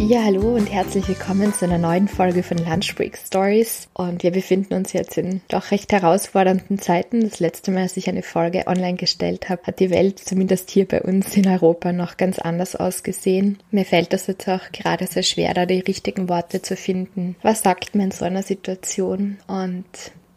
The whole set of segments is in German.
Ja, hallo und herzlich willkommen zu einer neuen Folge von Lunch Break Stories. Und wir befinden uns jetzt in doch recht herausfordernden Zeiten. Das letzte Mal, als ich eine Folge online gestellt habe, hat die Welt zumindest hier bei uns in Europa noch ganz anders ausgesehen. Mir fällt das jetzt auch gerade sehr schwer, da die richtigen Worte zu finden. Was sagt man in so einer Situation? Und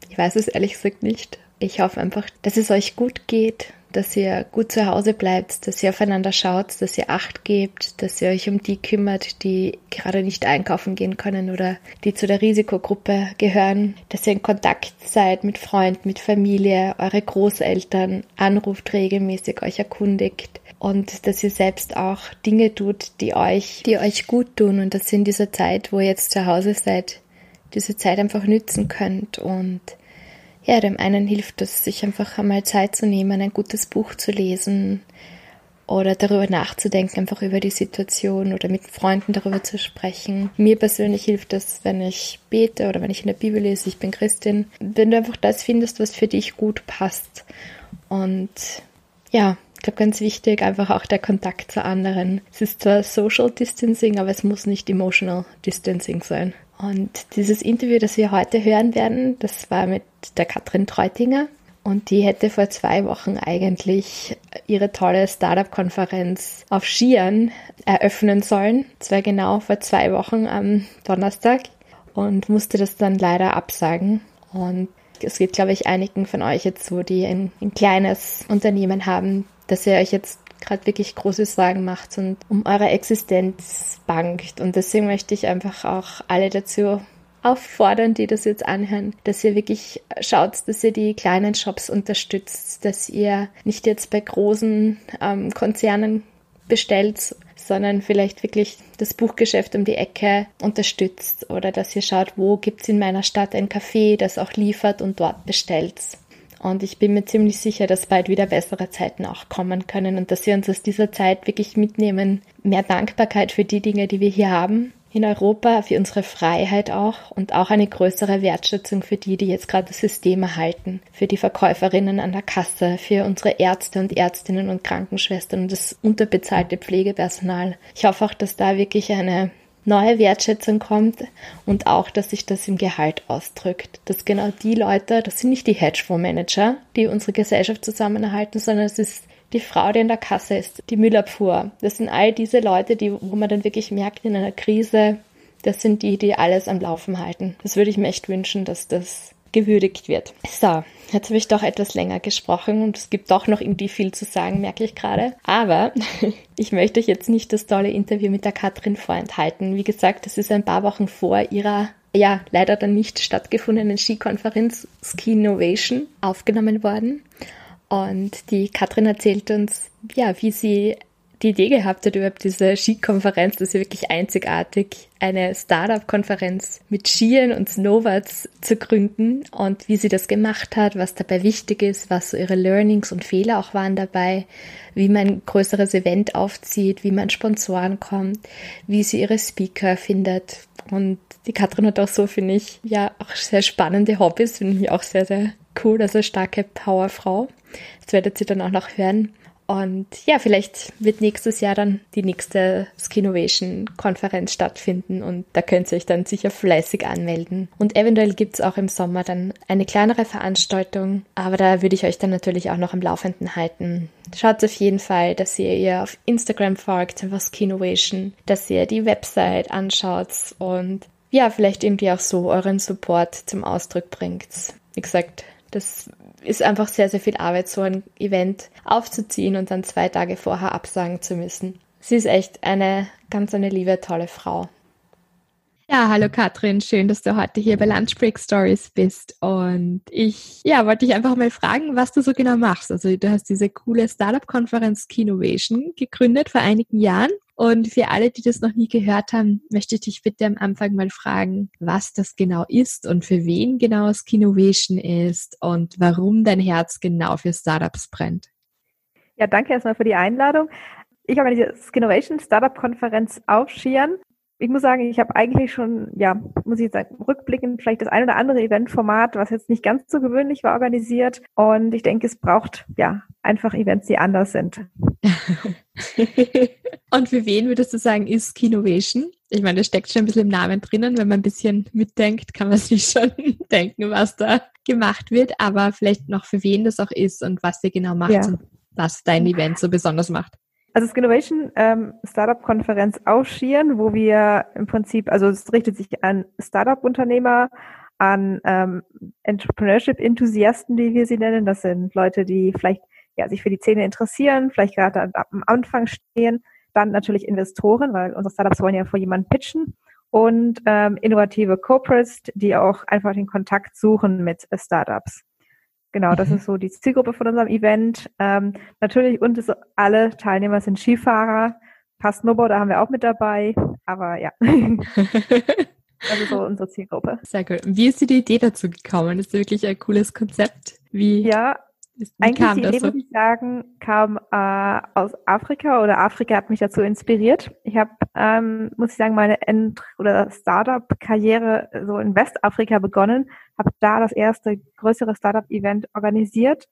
ich weiß es ehrlich gesagt nicht. Ich hoffe einfach, dass es euch gut geht, dass ihr gut zu Hause bleibt, dass ihr aufeinander schaut, dass ihr Acht gebt, dass ihr euch um die kümmert, die gerade nicht einkaufen gehen können oder die zu der Risikogruppe gehören, dass ihr in Kontakt seid mit Freunden, mit Familie, eure Großeltern, anruft regelmäßig, euch erkundigt und dass ihr selbst auch Dinge tut, die euch, die euch gut tun und dass ihr in dieser Zeit, wo ihr jetzt zu Hause seid, diese Zeit einfach nützen könnt und ja, dem einen hilft es, sich einfach einmal Zeit zu nehmen, ein gutes Buch zu lesen oder darüber nachzudenken, einfach über die Situation oder mit Freunden darüber zu sprechen. Mir persönlich hilft es, wenn ich bete oder wenn ich in der Bibel lese, ich bin Christin, wenn du einfach das findest, was für dich gut passt. Und ja, ich glaube, ganz wichtig, einfach auch der Kontakt zu anderen. Es ist zwar Social Distancing, aber es muss nicht Emotional Distancing sein. Und dieses Interview, das wir heute hören werden, das war mit der Katrin Treutinger. Und die hätte vor zwei Wochen eigentlich ihre tolle Startup-Konferenz auf Skiern eröffnen sollen. Das war genau vor zwei Wochen am Donnerstag und musste das dann leider absagen. Und es geht, glaube ich, einigen von euch jetzt so, die ein, ein kleines Unternehmen haben, dass ihr euch jetzt gerade wirklich große Sorgen macht und um eure Existenz bangt. Und deswegen möchte ich einfach auch alle dazu auffordern, die das jetzt anhören, dass ihr wirklich schaut, dass ihr die kleinen Shops unterstützt, dass ihr nicht jetzt bei großen ähm, Konzernen bestellt, sondern vielleicht wirklich das Buchgeschäft um die Ecke unterstützt oder dass ihr schaut, wo gibt es in meiner Stadt ein Café, das auch liefert und dort bestellt. Und ich bin mir ziemlich sicher, dass bald wieder bessere Zeiten auch kommen können und dass wir uns aus dieser Zeit wirklich mitnehmen. Mehr Dankbarkeit für die Dinge, die wir hier haben in Europa, für unsere Freiheit auch und auch eine größere Wertschätzung für die, die jetzt gerade das System erhalten, für die Verkäuferinnen an der Kasse, für unsere Ärzte und Ärztinnen und Krankenschwestern und das unterbezahlte Pflegepersonal. Ich hoffe auch, dass da wirklich eine neue Wertschätzung kommt und auch, dass sich das im Gehalt ausdrückt. Dass genau die Leute, das sind nicht die Hedgefondsmanager, die unsere Gesellschaft zusammenhalten, sondern es ist die Frau, die in der Kasse ist, die Müllabfuhr. Das sind all diese Leute, die, wo man dann wirklich merkt in einer Krise, das sind die, die alles am Laufen halten. Das würde ich mir echt wünschen, dass das gewürdigt wird. So, jetzt habe ich doch etwas länger gesprochen und es gibt doch noch irgendwie viel zu sagen, merke ich gerade. Aber ich möchte euch jetzt nicht das tolle Interview mit der Katrin vorenthalten. Wie gesagt, das ist ein paar Wochen vor ihrer ja, leider dann nicht stattgefundenen Skikonferenz Ski Innovation aufgenommen worden. Und die Katrin erzählt uns, ja, wie sie die Idee gehabt hat, überhaupt diese Skikonferenz, das ist ja wirklich einzigartig, eine Startup-Konferenz mit Skiern und Snowboards zu gründen und wie sie das gemacht hat, was dabei wichtig ist, was so ihre Learnings und Fehler auch waren dabei, wie man ein größeres Event aufzieht, wie man Sponsoren kommt, wie sie ihre Speaker findet. Und die Katrin hat auch so, finde ich, ja, auch sehr spannende Hobbys, finde ich auch sehr, sehr cool, also starke Powerfrau. Das werdet ihr dann auch noch hören. Und ja, vielleicht wird nächstes Jahr dann die nächste Skinovation-Konferenz stattfinden und da könnt ihr euch dann sicher fleißig anmelden. Und eventuell gibt's auch im Sommer dann eine kleinere Veranstaltung, aber da würde ich euch dann natürlich auch noch am Laufenden halten. Schaut auf jeden Fall, dass ihr ihr auf Instagram folgt, einfach Skinovation, dass ihr die Website anschaut und ja, vielleicht irgendwie auch so euren Support zum Ausdruck bringt. Wie gesagt, Das ist einfach sehr, sehr viel Arbeit, so ein Event aufzuziehen und dann zwei Tage vorher absagen zu müssen. Sie ist echt eine ganz eine liebe, tolle Frau. Ja, hallo Katrin, schön, dass du heute hier bei Lunch Break Stories bist. Und ich, ja, wollte dich einfach mal fragen, was du so genau machst. Also du hast diese coole Startup-Konferenz Kinovation gegründet vor einigen Jahren. Und für alle, die das noch nie gehört haben, möchte ich dich bitte am Anfang mal fragen, was das genau ist und für wen genau Skinovation ist und warum dein Herz genau für Startups brennt. Ja, danke erstmal für die Einladung. Ich organisiere Skinovation Startup Konferenz auf Skiern ich muss sagen, ich habe eigentlich schon, ja, muss ich jetzt sagen, rückblickend vielleicht das ein oder andere Eventformat, was jetzt nicht ganz so gewöhnlich war, organisiert. Und ich denke, es braucht ja einfach Events, die anders sind. Und für wen würdest du sagen, ist Kinovation? Ich meine, das steckt schon ein bisschen im Namen drinnen. Wenn man ein bisschen mitdenkt, kann man sich schon denken, was da gemacht wird. Aber vielleicht noch für wen das auch ist und was ihr genau macht ja. und was dein Event so besonders macht. Also Skinnovation ähm, Startup-Konferenz Ausschieren, wo wir im Prinzip, also es richtet sich an Startup-Unternehmer, an ähm, Entrepreneurship-Enthusiasten, wie wir sie nennen. Das sind Leute, die vielleicht ja, sich für die Szene interessieren, vielleicht gerade am Anfang stehen. Dann natürlich Investoren, weil unsere Startups wollen ja vor jemandem pitchen. Und ähm, innovative Corporates, die auch einfach den Kontakt suchen mit Startups. Genau, das mhm. ist so die Zielgruppe von unserem Event. Ähm, natürlich, und es, alle Teilnehmer sind Skifahrer. Paar Snowboarder haben wir auch mit dabei. Aber ja. Das ist so unsere Zielgruppe. Sehr cool. Wie ist dir die Idee dazu gekommen? Das ist wirklich ein cooles Konzept. Wie, ja, wie eigentlich kam die Idee, so? würde ich sagen, kam äh, aus Afrika oder Afrika hat mich dazu inspiriert. Ich habe, ähm, muss ich sagen, meine End- oder Startup-Karriere so in Westafrika begonnen habe da das erste größere Startup-Event organisiert.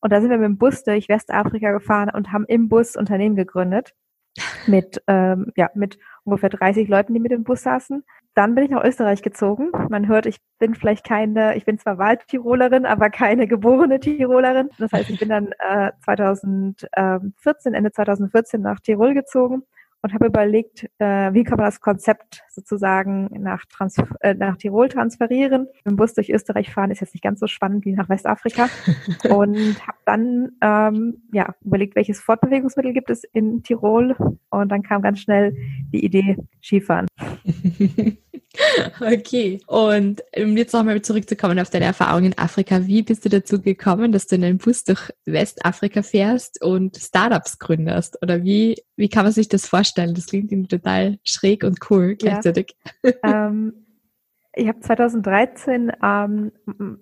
Und da sind wir mit dem Bus durch Westafrika gefahren und haben im Bus Unternehmen gegründet. Mit, ähm, ja, mit ungefähr 30 Leuten, die mit dem Bus saßen. Dann bin ich nach Österreich gezogen. Man hört, ich bin vielleicht keine, ich bin zwar Waldtirolerin, aber keine geborene Tirolerin. Das heißt, ich bin dann äh, 2014, Ende 2014 nach Tirol gezogen und habe überlegt, äh, wie kann man das Konzept sozusagen nach, Trans äh, nach Tirol transferieren. Dem Bus durch Österreich fahren ist jetzt nicht ganz so spannend wie nach Westafrika. und habe dann ähm, ja, überlegt, welches Fortbewegungsmittel gibt es in Tirol. Und dann kam ganz schnell die Idee Skifahren. Okay. Und um jetzt nochmal zurückzukommen auf deine Erfahrung in Afrika, wie bist du dazu gekommen, dass du in einem Bus durch Westafrika fährst und Startups gründest? Oder wie, wie kann man sich das vorstellen? Das klingt irgendwie total schräg und cool gleichzeitig. Ja. ähm, ich habe 2013, ähm,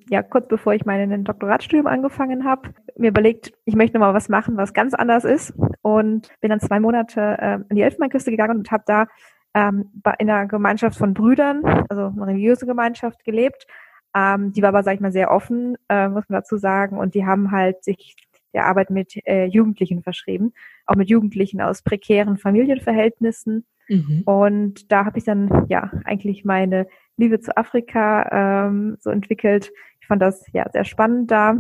ja kurz bevor ich mein Doktoratstudium angefangen habe, mir überlegt, ich möchte mal was machen, was ganz anders ist und bin dann zwei Monate äh, an die Elfenbeinküste gegangen und habe da ähm, in einer Gemeinschaft von Brüdern, also eine religiöse Gemeinschaft gelebt. Ähm, die war aber, sag ich mal, sehr offen, äh, muss man dazu sagen. Und die haben halt sich der Arbeit mit äh, Jugendlichen verschrieben, auch mit Jugendlichen aus prekären Familienverhältnissen. Mhm. Und da habe ich dann ja eigentlich meine Liebe zu Afrika ähm, so entwickelt. Ich fand das ja sehr spannend da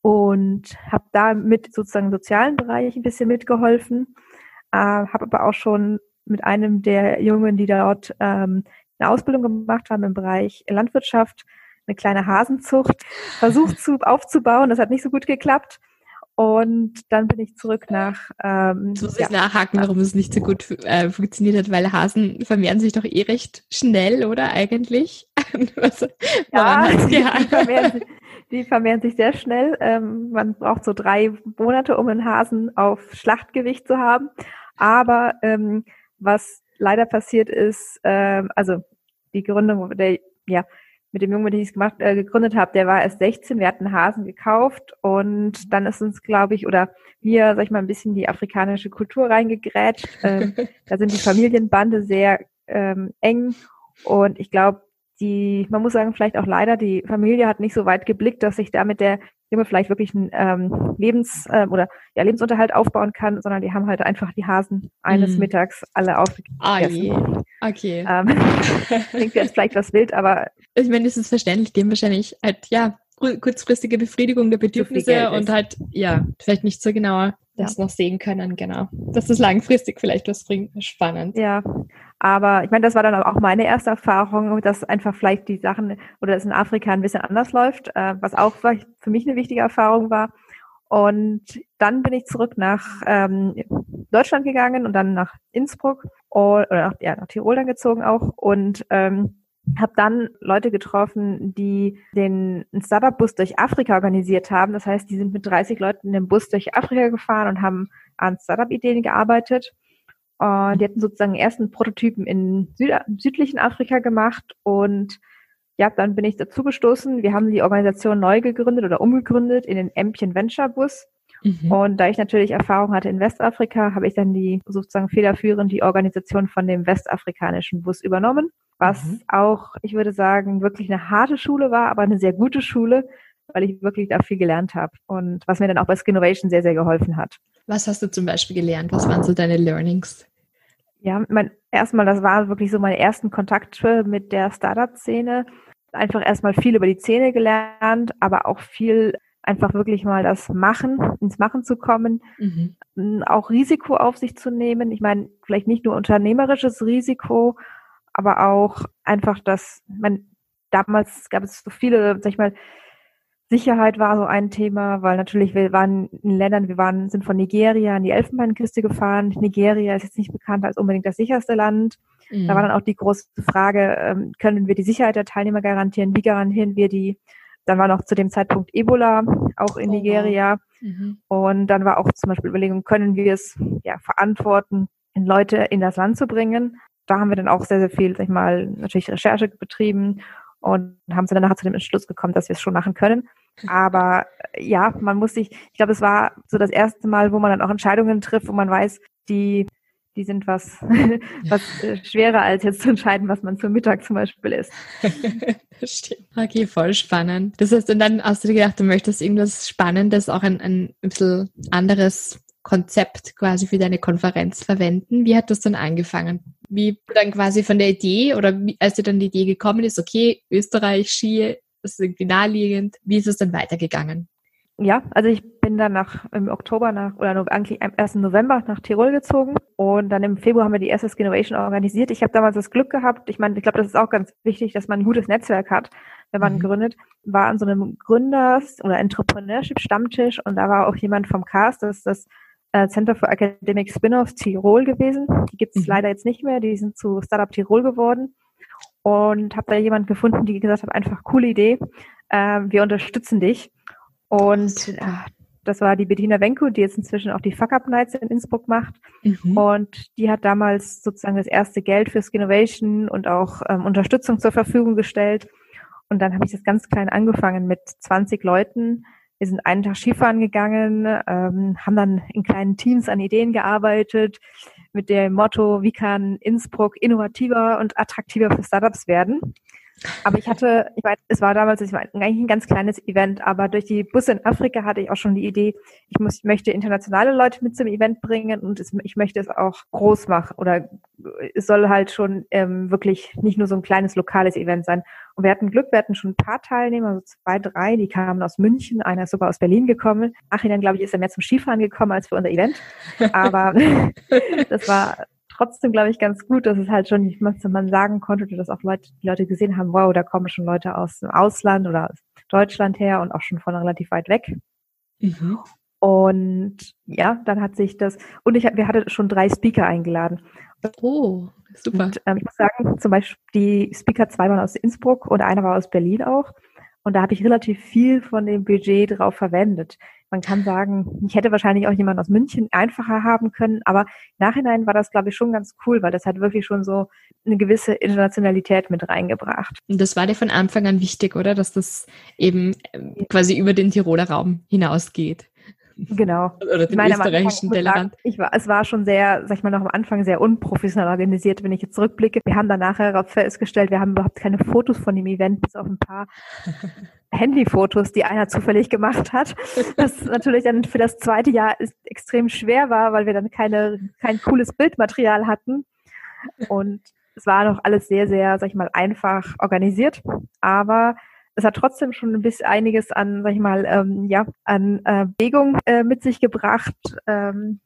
und habe da mit sozusagen im sozialen Bereich ein bisschen mitgeholfen, äh, habe aber auch schon mit einem der Jungen, die dort ähm, eine Ausbildung gemacht haben im Bereich Landwirtschaft, eine kleine Hasenzucht versucht zu, aufzubauen. Das hat nicht so gut geklappt. Und dann bin ich zurück nach. Ähm, Jetzt muss ja. ich nachhaken, warum es nicht so gut äh, funktioniert hat, weil Hasen vermehren sich doch eh recht schnell, oder eigentlich? Was, ja, die vermehren, sich, die vermehren sich sehr schnell. Ähm, man braucht so drei Monate, um einen Hasen auf Schlachtgewicht zu haben. Aber ähm, was leider passiert ist, äh, also die Gründung der, ja, mit dem Jungen, mit dem ich es gemacht, äh, gegründet habe, der war erst 16, wir hatten Hasen gekauft und dann ist uns, glaube ich, oder wir, sag ich mal, ein bisschen die afrikanische Kultur reingegrätscht. Ähm, da sind die Familienbande sehr ähm, eng und ich glaube, die, man muss sagen, vielleicht auch leider, die Familie hat nicht so weit geblickt, dass sich da mit der Junge vielleicht wirklich einen ähm, Lebens- äh, oder ja, Lebensunterhalt aufbauen kann, sondern die haben halt einfach die Hasen eines mm. Mittags alle aufgegessen. Ah, je. Okay. Ähm, klingt jetzt vielleicht was wild, aber. Ich meine, es ist verständlich, haben wahrscheinlich halt, ja, kurzfristige Befriedigung der Bedürfnisse und halt, ja, vielleicht nicht so genau das ja. noch sehen können, genau. Dass das langfristig vielleicht was bringt, spannend. Ja, Aber ich meine, das war dann auch meine erste Erfahrung, dass einfach vielleicht die Sachen oder es in Afrika ein bisschen anders läuft, äh, was auch für mich eine wichtige Erfahrung war. Und dann bin ich zurück nach ähm, Deutschland gegangen und dann nach Innsbruck oder nach, ja, nach Tirol dann gezogen auch und ähm, habe dann Leute getroffen, die den Startup-Bus durch Afrika organisiert haben. Das heißt, die sind mit 30 Leuten in dem Bus durch Afrika gefahren und haben an Startup-Ideen gearbeitet. Und die hatten sozusagen ersten Prototypen in Süd südlichen Afrika gemacht und ja, dann bin ich dazu gestoßen. Wir haben die Organisation neu gegründet oder umgegründet in den Empchen Venture Bus. Mhm. Und da ich natürlich Erfahrung hatte in Westafrika, habe ich dann die sozusagen federführend die Organisation von dem westafrikanischen Bus übernommen, was mhm. auch, ich würde sagen, wirklich eine harte Schule war, aber eine sehr gute Schule, weil ich wirklich da viel gelernt habe und was mir dann auch bei Skinnovation sehr, sehr geholfen hat. Was hast du zum Beispiel gelernt? Was waren so deine Learnings? Ja, mein, erstmal, das war wirklich so meine ersten Kontakte mit der Startup-Szene. Einfach erstmal viel über die Szene gelernt, aber auch viel einfach wirklich mal das Machen, ins Machen zu kommen, mhm. auch Risiko auf sich zu nehmen. Ich meine, vielleicht nicht nur unternehmerisches Risiko, aber auch einfach das, man, damals gab es so viele, sag ich mal, Sicherheit war so ein Thema, weil natürlich wir waren in Ländern, wir waren, sind von Nigeria in die Elfenbeinküste gefahren. Nigeria ist jetzt nicht bekannt als unbedingt das sicherste Land. Mhm. Da war dann auch die große Frage, ähm, können wir die Sicherheit der Teilnehmer garantieren? Wie garantieren wir die? Dann war noch zu dem Zeitpunkt Ebola, auch in oh, Nigeria. Mhm. Und dann war auch zum Beispiel Überlegung, können wir es ja, verantworten, Leute in das Land zu bringen? Da haben wir dann auch sehr, sehr viel, sag ich mal, natürlich Recherche betrieben und haben sie dann nachher zu dem Entschluss gekommen, dass wir es schon machen können. Aber ja, man muss sich, ich glaube, es war so das erste Mal, wo man dann auch Entscheidungen trifft, wo man weiß, die, die sind was, was äh, schwerer als jetzt zu entscheiden, was man zum Mittag zum Beispiel isst. Stimmt. Okay, voll spannend. Das heißt, und dann hast du dir gedacht, du möchtest irgendwas Spannendes, auch ein, ein bisschen anderes Konzept quasi für deine Konferenz verwenden. Wie hat das dann angefangen? Wie dann quasi von der Idee oder wie, als dir dann die Idee gekommen ist, okay, Österreich, Ski, das ist irgendwie naheliegend. Wie ist es dann weitergegangen? Ja, also ich bin dann nach im Oktober nach oder eigentlich am 1. November nach Tirol gezogen und dann im Februar haben wir die erste Innovation organisiert. Ich habe damals das Glück gehabt, ich meine, ich glaube, das ist auch ganz wichtig, dass man ein gutes Netzwerk hat, wenn man mhm. gründet, war an so einem Gründers- oder Entrepreneurship-Stammtisch und da war auch jemand vom Cast, das ist das äh, Center for Academic Spin-offs Tirol gewesen. Die gibt es mhm. leider jetzt nicht mehr, die sind zu Startup Tirol geworden. Und habe da jemand gefunden, die gesagt hat, einfach coole Idee, äh, wir unterstützen dich. Und äh, das war die Bettina Wenko, die jetzt inzwischen auch die Fuck Up Nights in Innsbruck macht. Mhm. Und die hat damals sozusagen das erste Geld für Skinnovation und auch ähm, Unterstützung zur Verfügung gestellt. Und dann habe ich das ganz klein angefangen mit 20 Leuten wir sind einen Tag Skifahren gegangen, ähm, haben dann in kleinen Teams an Ideen gearbeitet mit dem Motto, wie kann Innsbruck innovativer und attraktiver für Startups werden. Aber ich hatte, ich weiß, es war damals, es war eigentlich ein ganz kleines Event, aber durch die Busse in Afrika hatte ich auch schon die Idee, ich muss, ich möchte internationale Leute mit zum Event bringen und es, ich möchte es auch groß machen oder es soll halt schon ähm, wirklich nicht nur so ein kleines lokales Event sein. Und wir hatten Glück, wir hatten schon ein paar Teilnehmer, so zwei, drei, die kamen aus München, einer ist sogar aus Berlin gekommen. Nachhinein, glaube ich, ist er mehr zum Skifahren gekommen als für unser Event. Aber das war trotzdem, glaube ich, ganz gut, dass es halt schon nicht man sagen konnte, dass auch Leute, die Leute gesehen haben, wow, da kommen schon Leute aus dem Ausland oder aus Deutschland her und auch schon von relativ weit weg. Mhm. Und ja, dann hat sich das, und ich, wir hatten schon drei Speaker eingeladen. Oh, super. Und, ähm, ich muss sagen, zum Beispiel die Speaker zwei waren aus Innsbruck und einer war aus Berlin auch. Und da habe ich relativ viel von dem Budget drauf verwendet. Man kann sagen, ich hätte wahrscheinlich auch jemanden aus München einfacher haben können, aber Nachhinein war das, glaube ich, schon ganz cool, weil das hat wirklich schon so eine gewisse Internationalität mit reingebracht. Und das war dir von Anfang an wichtig, oder? Dass das eben ähm, quasi über den Tiroler Raum hinausgeht. Genau. Oder den österreichischen Tellerrand. Ich war, es war schon sehr, sag ich mal, noch am Anfang sehr unprofessionell organisiert, wenn ich jetzt zurückblicke. Wir haben dann nachher festgestellt, wir haben überhaupt keine Fotos von dem Event, bis auf ein paar Handyfotos, die einer zufällig gemacht hat. Das natürlich dann für das zweite Jahr extrem schwer war, weil wir dann keine, kein cooles Bildmaterial hatten. Und es war noch alles sehr, sehr, sag ich mal, einfach organisiert. Aber es hat trotzdem schon ein bisschen einiges an, sag ich mal, ähm, ja, an äh, Bewegung äh, mit sich gebracht. Ähm,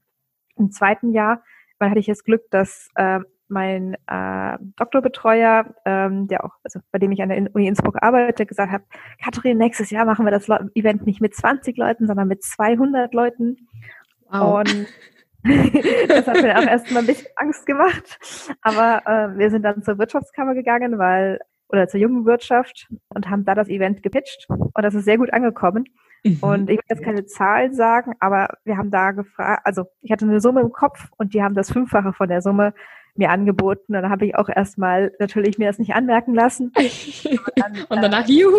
Im zweiten Jahr, weil hatte ich das Glück, dass äh, mein äh, Doktorbetreuer, ähm, der auch, also bei dem ich an der Uni Innsbruck arbeite, gesagt hat, Katrin, nächstes Jahr machen wir das Event nicht mit 20 Leuten, sondern mit 200 Leuten. Wow. Und das hat mir auch erstmal ein bisschen Angst gemacht. Aber äh, wir sind dann zur Wirtschaftskammer gegangen, weil oder zur jungen Wirtschaft und haben da das Event gepitcht und das ist sehr gut angekommen. Mhm. Und ich will jetzt keine Zahlen sagen, aber wir haben da gefragt, also ich hatte eine Summe im Kopf und die haben das Fünffache von der Summe mir angeboten. Und dann habe ich auch erstmal natürlich mir das nicht anmerken lassen. Dann, und danach äh, Juhu!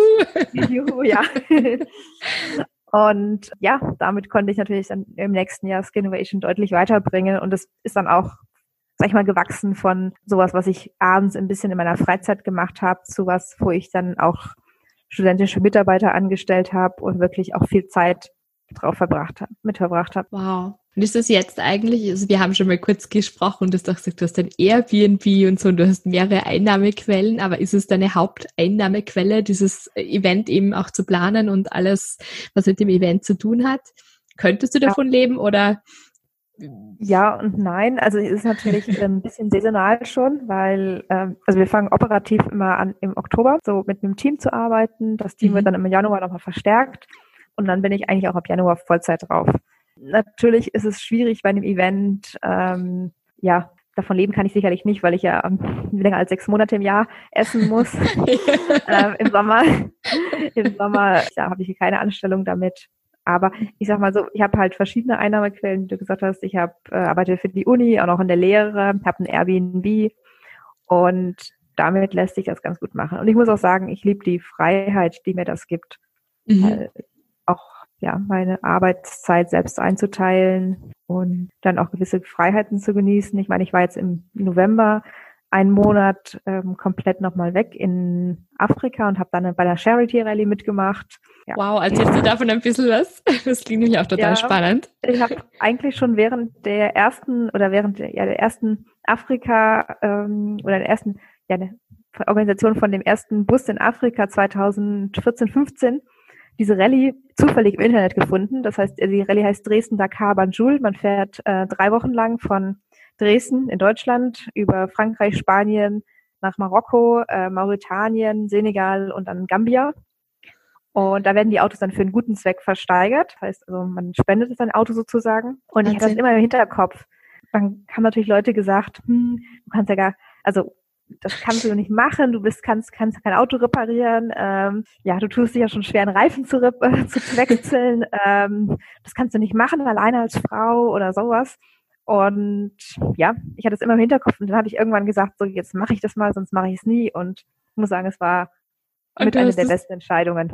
Juhu, ja. Und ja, damit konnte ich natürlich dann im nächsten Jahr Skinnovation deutlich weiterbringen. Und das ist dann auch, sag ich mal, gewachsen von sowas, was ich abends ein bisschen in meiner Freizeit gemacht habe, zu was, wo ich dann auch studentische Mitarbeiter angestellt habe und wirklich auch viel Zeit drauf verbracht habe, mit verbracht habe. Wow. Und ist das jetzt eigentlich, also wir haben schon mal kurz gesprochen und du hast auch gesagt, du hast ein Airbnb und so und du hast mehrere Einnahmequellen, aber ist es deine Haupteinnahmequelle, dieses Event eben auch zu planen und alles, was mit dem Event zu tun hat? Könntest du davon ja. leben oder? Ja und nein. Also es ist natürlich ein bisschen saisonal schon, weil ähm, also wir fangen operativ immer an im Oktober, so mit einem Team zu arbeiten. Das Team mhm. wird dann im Januar nochmal verstärkt und dann bin ich eigentlich auch ab Januar Vollzeit drauf. Natürlich ist es schwierig bei einem Event, ähm, ja, davon leben kann ich sicherlich nicht, weil ich ja ähm, länger als sechs Monate im Jahr essen muss. ähm, Im Sommer, im Sommer ja, habe ich keine Anstellung damit. Aber ich sag mal so, ich habe halt verschiedene Einnahmequellen, wie du gesagt hast. Ich habe äh, arbeite für die Uni, auch noch in der Lehre, habe ein Airbnb und damit lässt sich das ganz gut machen. Und ich muss auch sagen, ich liebe die Freiheit, die mir das gibt. Mhm ja, meine Arbeitszeit selbst einzuteilen und dann auch gewisse Freiheiten zu genießen. Ich meine, ich war jetzt im November einen Monat ähm, komplett nochmal weg in Afrika und habe dann bei der Charity Rally mitgemacht. Ja. Wow, erzählst du davon ein bisschen was? Das klingt nämlich auch total ja, spannend. Ich habe eigentlich schon während der ersten oder während der, ja, der ersten Afrika ähm, oder der ersten ja, der Organisation von dem ersten Bus in Afrika 2014, 15 diese Rallye zufällig im Internet gefunden. Das heißt, die Rallye heißt Dresden-Dakar Banjul. Man fährt äh, drei Wochen lang von Dresden in Deutschland über Frankreich, Spanien nach Marokko, äh, Mauretanien, Senegal und dann Gambia. Und da werden die Autos dann für einen guten Zweck versteigert. Das heißt, also man spendet sein Auto sozusagen. Und ich hatte das immer im Hinterkopf. Dann haben natürlich Leute gesagt, hm, du kannst ja gar, also das kannst du nicht machen, du bist, kannst, kannst kein Auto reparieren, ähm, ja, du tust dich ja schon schwer, einen Reifen zu, äh, zu wechseln, ähm, das kannst du nicht machen, alleine als Frau oder sowas. Und ja, ich hatte es immer im Hinterkopf und dann habe ich irgendwann gesagt, so jetzt mache ich das mal, sonst mache ich es nie. Und ich muss sagen, es war mit einer der besten Entscheidungen.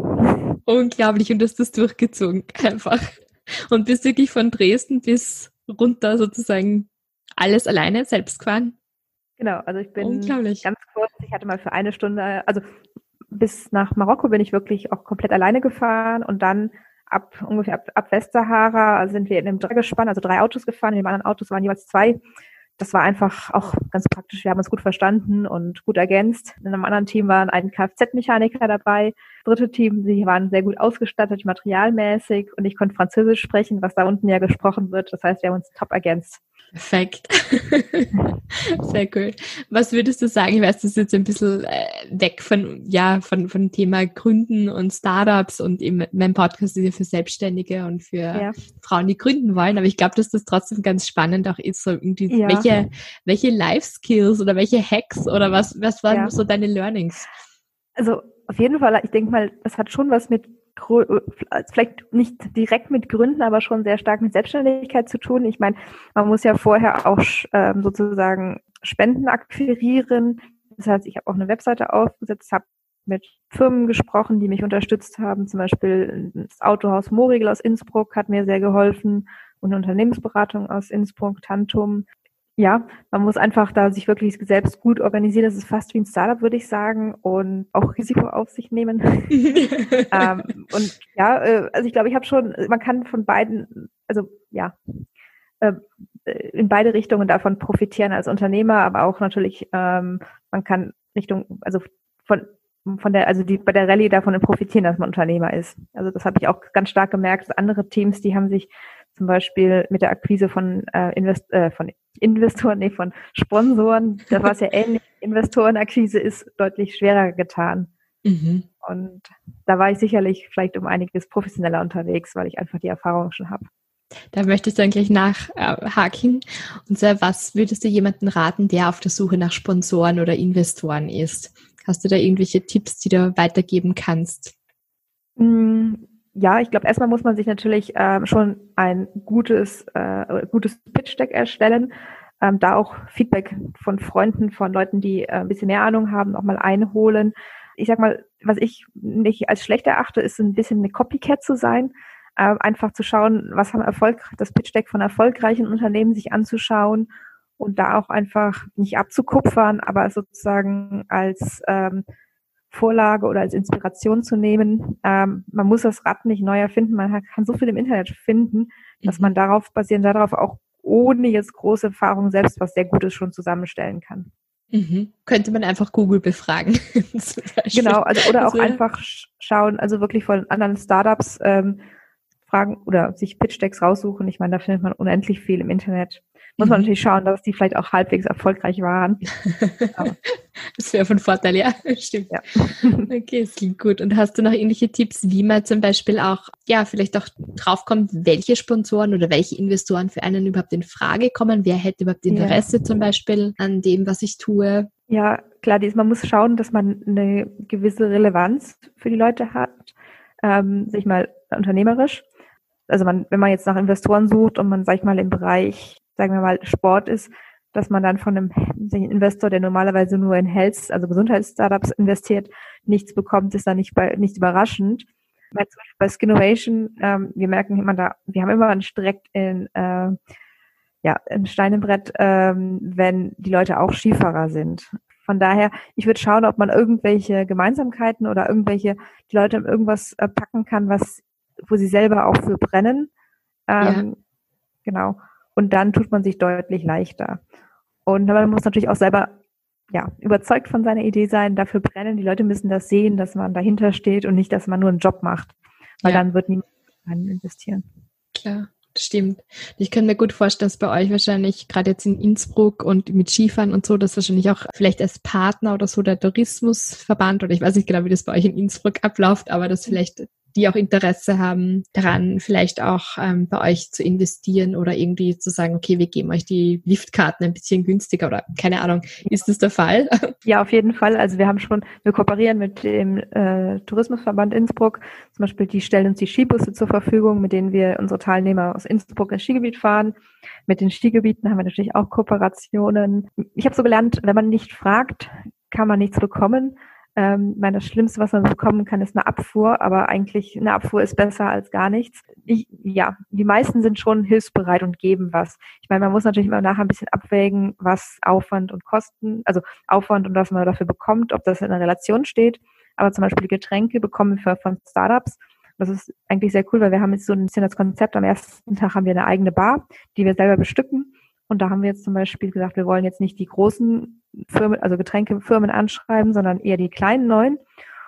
Unglaublich und du hast das durchgezogen, einfach. Und bist wirklich von Dresden bis runter sozusagen alles alleine selbst gefahren? Genau, also ich bin ganz kurz, ich hatte mal für eine Stunde, also bis nach Marokko bin ich wirklich auch komplett alleine gefahren und dann ab ungefähr ab, ab Westsahara sind wir in einem Dreigespann, also drei Autos gefahren, in den anderen Autos waren jeweils zwei. Das war einfach auch ganz praktisch. Wir haben uns gut verstanden und gut ergänzt. In einem anderen Team waren ein Kfz-Mechaniker dabei. Dritte Team, sie waren sehr gut ausgestattet, materialmäßig und ich konnte Französisch sprechen, was da unten ja gesprochen wird. Das heißt, wir haben uns top ergänzt. Perfekt. Sehr cool. Was würdest du sagen? Ich weiß, das ist jetzt ein bisschen äh, weg von, ja, von, von Thema Gründen und Startups und eben mein Podcast ist ja für Selbstständige und für ja. Frauen, die gründen wollen. Aber ich glaube, dass das trotzdem ganz spannend auch ist, so irgendwie, ja. welche, welche Life Skills oder welche Hacks oder was, was waren ja. so deine Learnings? Also, auf jeden Fall, ich denke mal, das hat schon was mit vielleicht nicht direkt mit Gründen, aber schon sehr stark mit Selbstständigkeit zu tun. Ich meine, man muss ja vorher auch ähm, sozusagen Spenden akquirieren. Das heißt, ich habe auch eine Webseite aufgesetzt, habe mit Firmen gesprochen, die mich unterstützt haben. Zum Beispiel das Autohaus Morigel aus Innsbruck hat mir sehr geholfen und eine Unternehmensberatung aus Innsbruck, Tantum ja, man muss einfach da sich wirklich selbst gut organisieren. Das ist fast wie ein Startup, würde ich sagen, und auch Risiko auf sich nehmen. ähm, und ja, äh, also ich glaube, ich habe schon, man kann von beiden, also ja, äh, in beide Richtungen davon profitieren als Unternehmer, aber auch natürlich, ähm, man kann Richtung, also von von der, also die bei der Rallye davon profitieren, dass man Unternehmer ist. Also das habe ich auch ganz stark gemerkt. Andere Teams, die haben sich zum Beispiel mit der Akquise von, äh, Invest äh, von Investoren, nee, von Sponsoren, da war es ja ähnlich. Investorenakquise ist deutlich schwerer getan. Mhm. Und da war ich sicherlich vielleicht um einiges professioneller unterwegs, weil ich einfach die Erfahrung schon habe. Da möchte ich dann gleich nachhaken. Und zwar, was würdest du jemanden raten, der auf der Suche nach Sponsoren oder Investoren ist? Hast du da irgendwelche Tipps, die du weitergeben kannst? Ja, ich glaube, erstmal muss man sich natürlich ähm, schon ein gutes, äh, gutes Pitch-Deck erstellen. Ähm, da auch Feedback von Freunden, von Leuten, die äh, ein bisschen mehr Ahnung haben, auch mal einholen. Ich sag mal, was ich nicht als schlecht erachte, ist ein bisschen eine Copycat zu sein. Äh, einfach zu schauen, was haben Erfolg, das Pitch-Deck von erfolgreichen Unternehmen sich anzuschauen und da auch einfach nicht abzukupfern, aber sozusagen als ähm, Vorlage oder als Inspiration zu nehmen. Ähm, man muss das Rad nicht neu erfinden, man kann so viel im Internet finden, dass mhm. man darauf basierend darauf auch ohne jetzt große Erfahrung selbst was sehr Gutes schon zusammenstellen kann. Mhm. Könnte man einfach Google befragen. genau, also oder auch also, einfach schauen, also wirklich von anderen Startups ähm, fragen oder sich Pitch-Decks raussuchen. Ich meine, da findet man unendlich viel im Internet muss man mhm. natürlich schauen, dass die vielleicht auch halbwegs erfolgreich waren. das wäre von Vorteil, ja, stimmt. Ja. okay, es klingt gut. Und hast du noch ähnliche Tipps, wie man zum Beispiel auch, ja, vielleicht auch draufkommt, welche Sponsoren oder welche Investoren für einen überhaupt in Frage kommen? Wer hätte überhaupt Interesse ja. zum Beispiel an dem, was ich tue? Ja, klar, man muss schauen, dass man eine gewisse Relevanz für die Leute hat, ähm, sich mal unternehmerisch. Also man, wenn man jetzt nach Investoren sucht und man, sag ich mal, im Bereich sagen wir mal, Sport ist, dass man dann von einem Investor, der normalerweise nur in Health, also Gesundheitsstartups investiert, nichts bekommt, ist dann nicht, bei, nicht überraschend. Bei, zum Beispiel bei Skinnovation, ähm, wir merken immer da, wir haben immer direkt in, äh, ja, ein Stein im Brett, ähm, wenn die Leute auch Skifahrer sind. Von daher, ich würde schauen, ob man irgendwelche Gemeinsamkeiten oder irgendwelche, die Leute irgendwas äh, packen kann, was, wo sie selber auch für brennen. Ähm, ja. Genau. Und dann tut man sich deutlich leichter. Und man muss natürlich auch selber ja, überzeugt von seiner Idee sein, dafür brennen. Die Leute müssen das sehen, dass man dahinter steht und nicht, dass man nur einen Job macht. Weil ja. dann wird niemand investieren. Klar. Stimmt. Ich kann mir gut vorstellen, dass bei euch wahrscheinlich gerade jetzt in Innsbruck und mit Skifahren und so, dass wahrscheinlich auch vielleicht als Partner oder so der Tourismusverband oder ich weiß nicht genau, wie das bei euch in Innsbruck abläuft, aber dass vielleicht die auch Interesse haben daran, vielleicht auch ähm, bei euch zu investieren oder irgendwie zu sagen, okay, wir geben euch die Liftkarten ein bisschen günstiger oder keine Ahnung. Ist das der Fall? Ja, auf jeden Fall. Also wir haben schon, wir kooperieren mit dem äh, Tourismusverband Innsbruck. Zum Beispiel, die stellen uns die Skibusse zur Verfügung, mit denen wir unsere Teilnehmer aus Innsbruck ins Skigebiet fahren. Mit den Skigebieten haben wir natürlich auch Kooperationen. Ich habe so gelernt, wenn man nicht fragt, kann man nichts bekommen. Ähm, meine, das Schlimmste, was man bekommen kann, ist eine Abfuhr, aber eigentlich eine Abfuhr ist besser als gar nichts. Ich, ja, die meisten sind schon hilfsbereit und geben was. Ich meine, man muss natürlich immer nachher ein bisschen abwägen, was Aufwand und Kosten, also Aufwand und was man dafür bekommt, ob das in einer Relation steht. Aber zum Beispiel die Getränke bekommen wir von Startups. Das ist eigentlich sehr cool, weil wir haben jetzt so ein bisschen das Konzept, am ersten Tag haben wir eine eigene Bar, die wir selber bestücken. Und da haben wir jetzt zum Beispiel gesagt, wir wollen jetzt nicht die großen Firmen, also Getränkefirmen anschreiben, sondern eher die kleinen neuen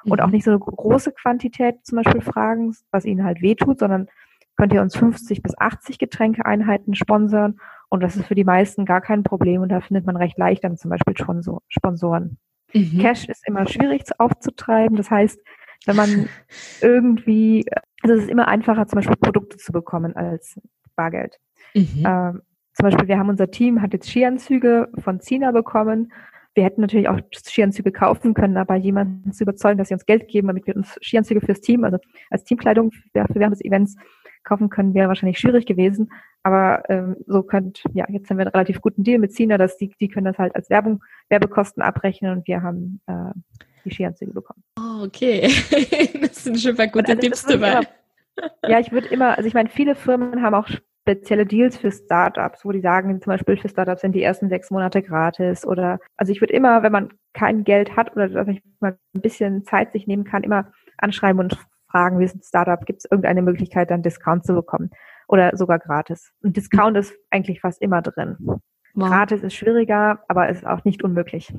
und mhm. auch nicht so eine große Quantität zum Beispiel fragen, was ihnen halt wehtut, sondern könnt ihr uns 50 bis 80 Getränkeeinheiten sponsern und das ist für die meisten gar kein Problem und da findet man recht leicht dann zum Beispiel Sponsoren. Mhm. Cash ist immer schwierig aufzutreiben, das heißt, wenn man irgendwie, also es ist immer einfacher zum Beispiel Produkte zu bekommen als Bargeld. Mhm. Ähm, zum Beispiel, wir haben unser Team, hat jetzt Skianzüge von Zina bekommen. Wir hätten natürlich auch Skianzüge kaufen können, aber jemanden zu überzeugen, dass sie uns Geld geben, damit wir uns Skianzüge fürs Team, also als Teamkleidung für während des Events kaufen können, wäre wahrscheinlich schwierig gewesen. Aber ähm, so könnt, ja, jetzt haben wir einen relativ guten Deal mit Zina, dass die, die können das halt als Werbung, Werbekosten abrechnen und wir haben äh, die Skianzüge bekommen. Oh, okay. das sind schon mal gute also, Tipps dabei. ja, ich würde immer, also ich meine, viele Firmen haben auch spezielle Deals für Startups, wo die sagen, zum Beispiel für Startups sind die ersten sechs Monate gratis oder also ich würde immer, wenn man kein Geld hat oder dass ich mal ein bisschen Zeit sich nehmen kann, immer anschreiben und fragen, wie ist ein Startup, gibt es irgendeine Möglichkeit, dann Discount zu bekommen oder sogar gratis. Und Discount ist eigentlich fast immer drin. Wow. Gratis ist schwieriger, aber ist auch nicht unmöglich.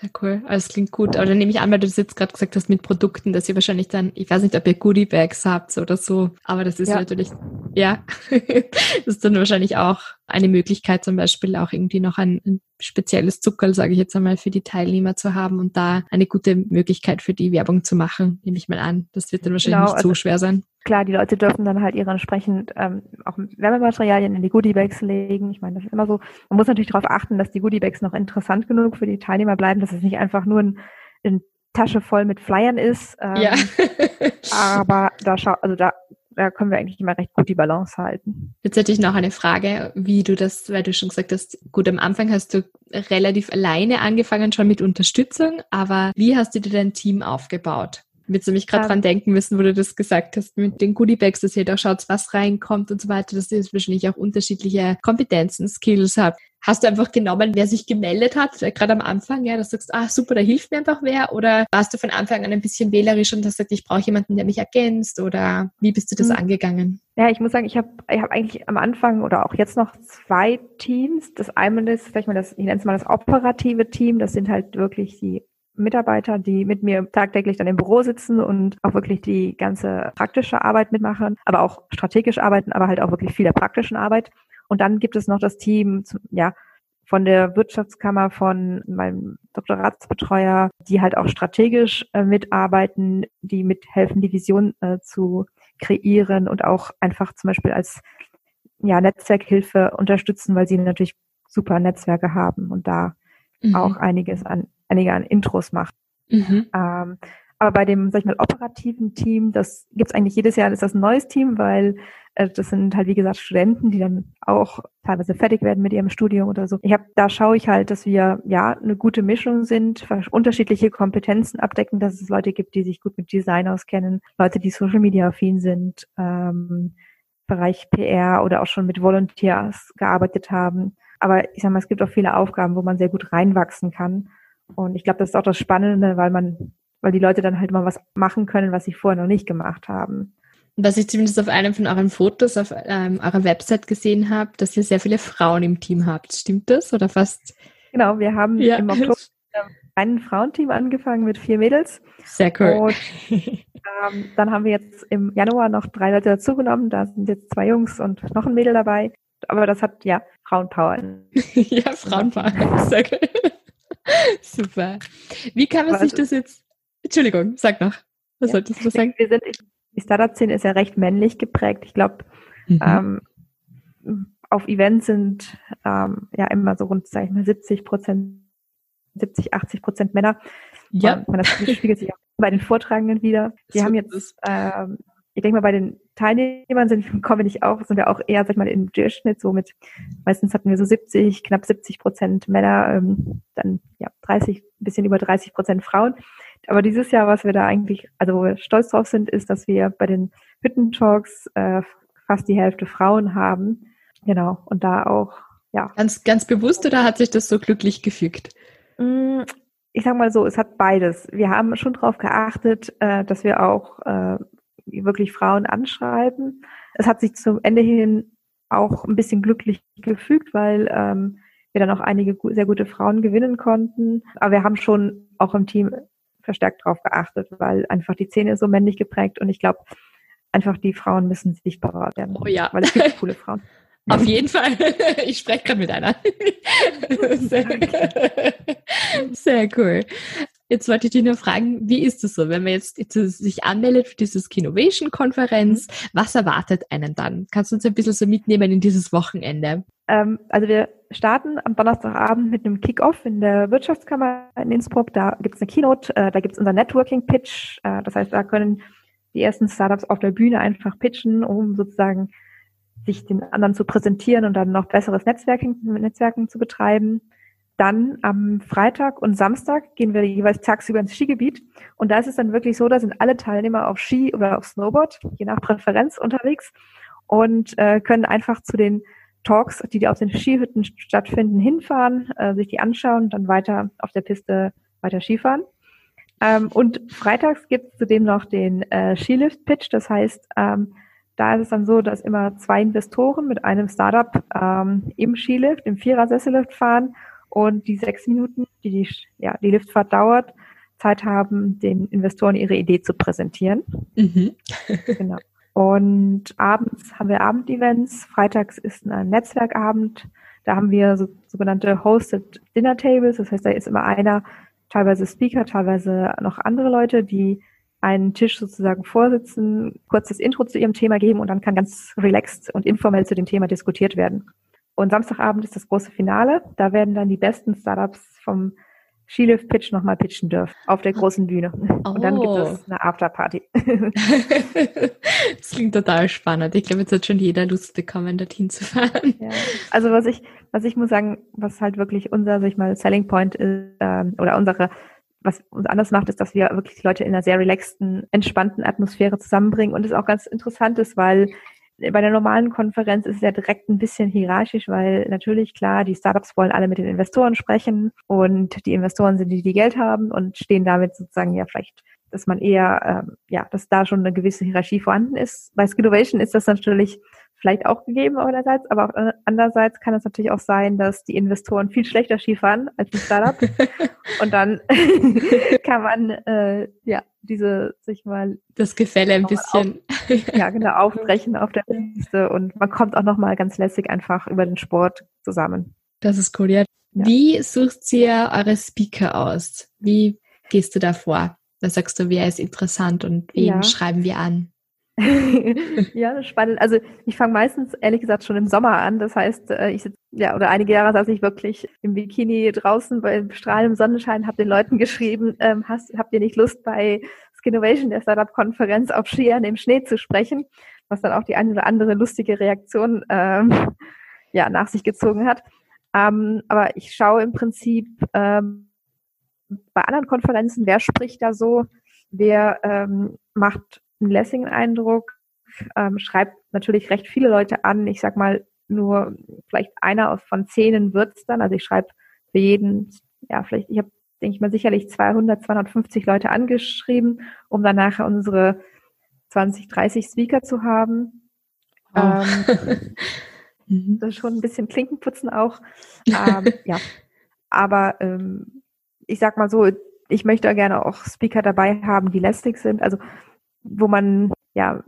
Sehr cool. Alles klingt gut. Aber dann nehme ich an, weil du das jetzt gerade gesagt hast mit Produkten, dass ihr wahrscheinlich dann, ich weiß nicht, ob ihr Goodie Bags habt oder so, aber das ist ja. natürlich Ja, das ist dann wahrscheinlich auch eine Möglichkeit, zum Beispiel auch irgendwie noch ein, ein spezielles Zuckerl, sage ich jetzt einmal, für die Teilnehmer zu haben und da eine gute Möglichkeit für die Werbung zu machen, nehme ich mal an. Das wird dann wahrscheinlich genau, nicht so also schwer sein. Klar, die Leute dürfen dann halt ihre entsprechend ähm, auch Werbematerialien in die Goodiebags legen. Ich meine, das ist immer so. Man muss natürlich darauf achten, dass die Goodiebags noch interessant genug für die Teilnehmer bleiben, dass es nicht einfach nur ein, ein Tasche voll mit Flyern ist. Ähm, ja. aber da schau, also da da können wir eigentlich immer recht gut die Balance halten. Jetzt hätte ich noch eine Frage, wie du das, weil du schon gesagt hast, gut, am Anfang hast du relativ alleine angefangen, schon mit Unterstützung, aber wie hast du dir dein Team aufgebaut? Jetzt nämlich gerade ja. dran denken müssen, wo du das gesagt hast, mit den Goodiebags, dass ihr da schaut, was reinkommt und so weiter, dass ihr wahrscheinlich auch unterschiedliche Kompetenzen, Skills habt. Hast du einfach genommen, wer sich gemeldet hat, gerade am Anfang, ja, dass du sagst, ah super, da hilft mir einfach wer? Oder warst du von Anfang an ein bisschen wählerisch und hast gesagt, ich brauche jemanden, der mich ergänzt? Oder wie bist du das mhm. angegangen? Ja, ich muss sagen, ich habe ich hab eigentlich am Anfang oder auch jetzt noch zwei Teams. Das eine ist, sag ich mal, das, ich nenne es mal das operative Team. Das sind halt wirklich die Mitarbeiter, die mit mir tagtäglich dann im Büro sitzen und auch wirklich die ganze praktische Arbeit mitmachen, aber auch strategisch arbeiten, aber halt auch wirklich viel der praktischen Arbeit. Und dann gibt es noch das Team, ja, von der Wirtschaftskammer, von meinem Doktoratsbetreuer, die halt auch strategisch äh, mitarbeiten, die mithelfen, die Vision äh, zu kreieren und auch einfach zum Beispiel als ja, Netzwerkhilfe unterstützen, weil sie natürlich super Netzwerke haben und da mhm. auch einiges an, einige an Intros machen. Mhm. Ähm, aber bei dem, sag ich mal, operativen Team, das gibt's eigentlich jedes Jahr, ist das ein neues Team, weil äh, das sind halt, wie gesagt, Studenten, die dann auch teilweise fertig werden mit ihrem Studium oder so. Ich habe, da schaue ich halt, dass wir ja eine gute Mischung sind, unterschiedliche Kompetenzen abdecken, dass es Leute gibt, die sich gut mit Design auskennen, Leute, die Social Media affin sind, ähm, Bereich PR oder auch schon mit Volunteers gearbeitet haben. Aber ich sag mal, es gibt auch viele Aufgaben, wo man sehr gut reinwachsen kann. Und ich glaube, das ist auch das Spannende, weil man, weil die Leute dann halt mal was machen können, was sie vorher noch nicht gemacht haben. Was ich zumindest auf einem von euren Fotos auf ähm, eurer Website gesehen habe, dass ihr sehr viele Frauen im Team habt. Stimmt das oder fast? Genau, wir haben ja. im Oktober ein Frauenteam angefangen mit vier Mädels. Sehr cool. Und ähm, dann haben wir jetzt im Januar noch drei Leute dazugenommen. Da sind jetzt zwei Jungs und noch ein Mädel dabei. Aber das hat ja Frauenpower. ja, Frauenpower. Sehr cool. Super. Wie kann man Aber sich das jetzt. Entschuldigung, sag noch. Was ja. solltest du sagen? Wir sind, die Startup-Szene ist ja recht männlich geprägt. Ich glaube, mhm. ähm, auf Events sind ähm, ja immer so rund, sag ich mal, 70 Prozent, 70, 80 Prozent Männer. Ja. Und das spiegelt sich auch bei den Vortragenden wieder. Wir haben jetzt, ähm, ich denke mal, bei den Teilnehmern sind, kommen wir nicht auch, sind wir auch eher, sag ich mal, im Durchschnitt so mit, meistens hatten wir so 70, knapp 70 Prozent Männer, ähm, dann ja 30, bisschen über 30 Prozent Frauen. Aber dieses Jahr, was wir da eigentlich, also wo wir stolz drauf sind, ist, dass wir bei den Hüttentalks äh, fast die Hälfte Frauen haben. Genau. Und da auch, ja. Ganz, ganz bewusst oder hat sich das so glücklich gefügt? Mm, ich sag mal so, es hat beides. Wir haben schon darauf geachtet, äh, dass wir auch äh, wirklich Frauen anschreiben. Es hat sich zum Ende hin auch ein bisschen glücklich gefügt, weil ähm, wir dann auch einige sehr gute Frauen gewinnen konnten. Aber wir haben schon auch im Team verstärkt darauf geachtet, weil einfach die Szene so männlich geprägt und ich glaube, einfach die Frauen müssen sichtbarer werden. Oh ja. Weil es gibt coole Frauen. Auf jeden Fall. Ich spreche gerade mit einer. Sehr, sehr cool. Jetzt wollte ich dich nur fragen, wie ist es so, wenn man jetzt, jetzt sich anmeldet für dieses Kinovation-Konferenz, mhm. was erwartet einen dann? Kannst du uns ein bisschen so mitnehmen in dieses Wochenende? Ähm, also wir starten am Donnerstagabend mit einem Kick-Off in der Wirtschaftskammer in Innsbruck. Da gibt es eine Keynote, äh, da gibt es unser Networking-Pitch. Äh, das heißt, da können die ersten Startups auf der Bühne einfach pitchen, um sozusagen sich den anderen zu präsentieren und dann noch besseres Netzwerking, Netzwerken zu betreiben. Dann am Freitag und Samstag gehen wir jeweils tagsüber ins Skigebiet. Und da ist es dann wirklich so, da sind alle Teilnehmer auf Ski oder auf Snowboard, je nach Präferenz unterwegs und äh, können einfach zu den Talks, die auf den Skihütten stattfinden, hinfahren, äh, sich die anschauen und dann weiter auf der Piste weiter Skifahren. Ähm, und freitags gibt es zudem noch den äh, Skilift-Pitch. Das heißt, ähm, da ist es dann so, dass immer zwei Investoren mit einem Startup ähm, im Skilift, im Vierer-Sessellift fahren und die sechs Minuten, die die, ja, die Liftfahrt dauert, Zeit haben, den Investoren ihre Idee zu präsentieren. Mhm. genau. Und abends haben wir Abendevents. Freitags ist ein Netzwerkabend. Da haben wir so, sogenannte Hosted Dinner Tables. Das heißt, da ist immer einer, teilweise Speaker, teilweise noch andere Leute, die einen Tisch sozusagen vorsitzen, kurz das Intro zu ihrem Thema geben und dann kann ganz relaxed und informell zu dem Thema diskutiert werden. Und Samstagabend ist das große Finale. Da werden dann die besten Startups vom Skilift Pitch nochmal pitchen dürfen auf der großen Bühne. Oh. Und dann gibt es oh. eine Afterparty. das klingt total spannend. Ich glaube, jetzt hat schon jeder Lust bekommen, dorthin zu fahren. Ja. Also was ich, was ich muss sagen, was halt wirklich unser, sag ich mal, Selling Point ist, ähm, oder unsere, was uns anders macht, ist, dass wir wirklich Leute in einer sehr relaxten, entspannten Atmosphäre zusammenbringen. Und es auch ganz interessant ist, weil bei der normalen Konferenz ist es ja direkt ein bisschen hierarchisch, weil natürlich klar, die Startups wollen alle mit den Investoren sprechen und die Investoren sind die, die Geld haben und stehen damit sozusagen ja vielleicht, dass man eher, ähm, ja, dass da schon eine gewisse Hierarchie vorhanden ist. Bei Skillovation ist das natürlich vielleicht auch gegeben einerseits, aber auch andererseits kann es natürlich auch sein, dass die Investoren viel schlechter Skifahren als ein Startup. und dann kann man äh, ja diese sich mal das Gefälle ein bisschen auf, ja genau aufbrechen auf der Liste und man kommt auch noch mal ganz lässig einfach über den Sport zusammen. Das ist cool. Ja. ja. Wie sucht ihr eure Speaker aus? Wie gehst du da vor? Da sagst du, wer ist interessant und wen ja. schreiben wir an? ja, spannend. Also ich fange meistens ehrlich gesagt schon im Sommer an. Das heißt, äh, ich sitze, ja, oder einige Jahre saß ich wirklich im Bikini draußen bei strahlendem Sonnenschein, habe den Leuten geschrieben, ähm, hast, habt ihr nicht Lust bei Skinnovation, der Startup-Konferenz, auf Skiern im Schnee zu sprechen? Was dann auch die eine oder andere lustige Reaktion ähm, ja, nach sich gezogen hat. Ähm, aber ich schaue im Prinzip ähm, bei anderen Konferenzen, wer spricht da so, wer ähm, macht einen lässigen Eindruck, ähm, schreibt natürlich recht viele Leute an. Ich sag mal, nur vielleicht einer von zehn wird's dann. Also ich schreibe für jeden, ja, vielleicht, ich habe, denke ich mal, sicherlich 200, 250 Leute angeschrieben, um dann nachher unsere 20, 30 Speaker zu haben. Oh. Ähm, mhm. das ist schon ein bisschen Klinkenputzen auch. Ähm, ja, aber ähm, ich sag mal so, ich möchte gerne auch Speaker dabei haben, die lästig sind. Also wo man, ja,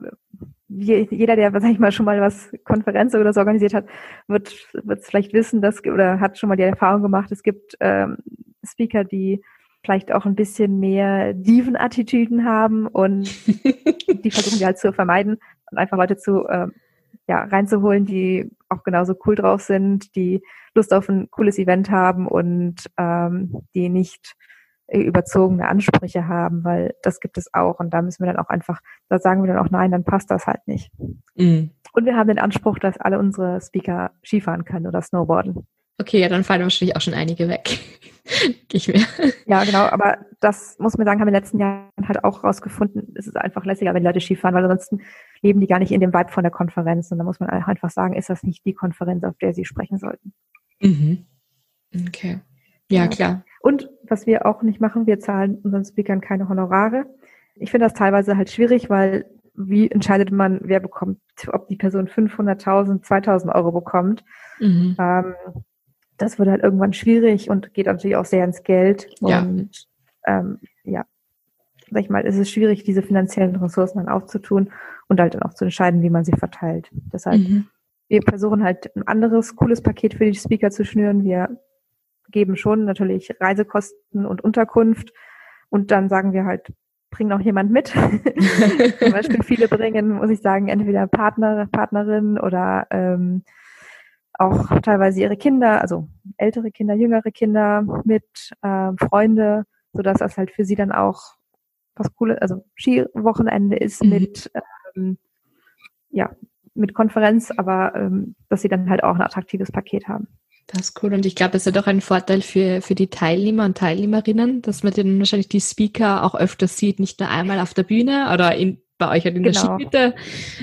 jeder, der, sag ich mal, schon mal was Konferenz oder so organisiert hat, wird wird vielleicht wissen, dass oder hat schon mal die Erfahrung gemacht, es gibt ähm, Speaker, die vielleicht auch ein bisschen mehr Diven-Attitüden haben und die versuchen die halt zu vermeiden und einfach Leute zu ähm, ja, reinzuholen, die auch genauso cool drauf sind, die Lust auf ein cooles Event haben und ähm, die nicht überzogene Ansprüche haben, weil das gibt es auch und da müssen wir dann auch einfach, da sagen wir dann auch nein, dann passt das halt nicht. Mhm. Und wir haben den Anspruch, dass alle unsere Speaker Skifahren können oder Snowboarden. Okay, ja, dann fallen wahrscheinlich auch schon einige weg. ich mir. Ja, genau, aber das muss man sagen, haben wir in den letzten Jahren halt auch rausgefunden, es ist einfach lässiger, wenn die Leute Skifahren, weil ansonsten leben die gar nicht in dem Vibe von der Konferenz und da muss man einfach sagen, ist das nicht die Konferenz, auf der sie sprechen sollten. Mhm. Okay. Ja, ja, klar. Und was wir auch nicht machen, wir zahlen unseren Speakern keine Honorare. Ich finde das teilweise halt schwierig, weil wie entscheidet man, wer bekommt, ob die Person 500.000, 2.000 Euro bekommt. Mhm. Ähm, das wird halt irgendwann schwierig und geht natürlich auch sehr ins Geld. Ja. Und ähm, ja, sag ich mal, es ist schwierig, diese finanziellen Ressourcen dann aufzutun und halt dann auch zu entscheiden, wie man sie verteilt. Deshalb, mhm. wir versuchen halt ein anderes cooles Paket für die Speaker zu schnüren. Wir geben schon natürlich Reisekosten und Unterkunft. Und dann sagen wir halt, bring noch jemand mit. Zum Beispiel viele bringen, muss ich sagen, entweder Partner, Partnerin oder ähm, auch teilweise ihre Kinder, also ältere Kinder, jüngere Kinder mit, äh, Freunde, sodass das halt für sie dann auch was Cooles, also Skiwochenende ist mhm. mit, ähm, ja, mit Konferenz, aber ähm, dass sie dann halt auch ein attraktives Paket haben. Das ist cool. Und ich glaube, es ist ja doch ein Vorteil für, für die Teilnehmer und Teilnehmerinnen, dass man dann wahrscheinlich die Speaker auch öfter sieht, nicht nur einmal auf der Bühne oder in, bei euch halt in genau. der Skihütte,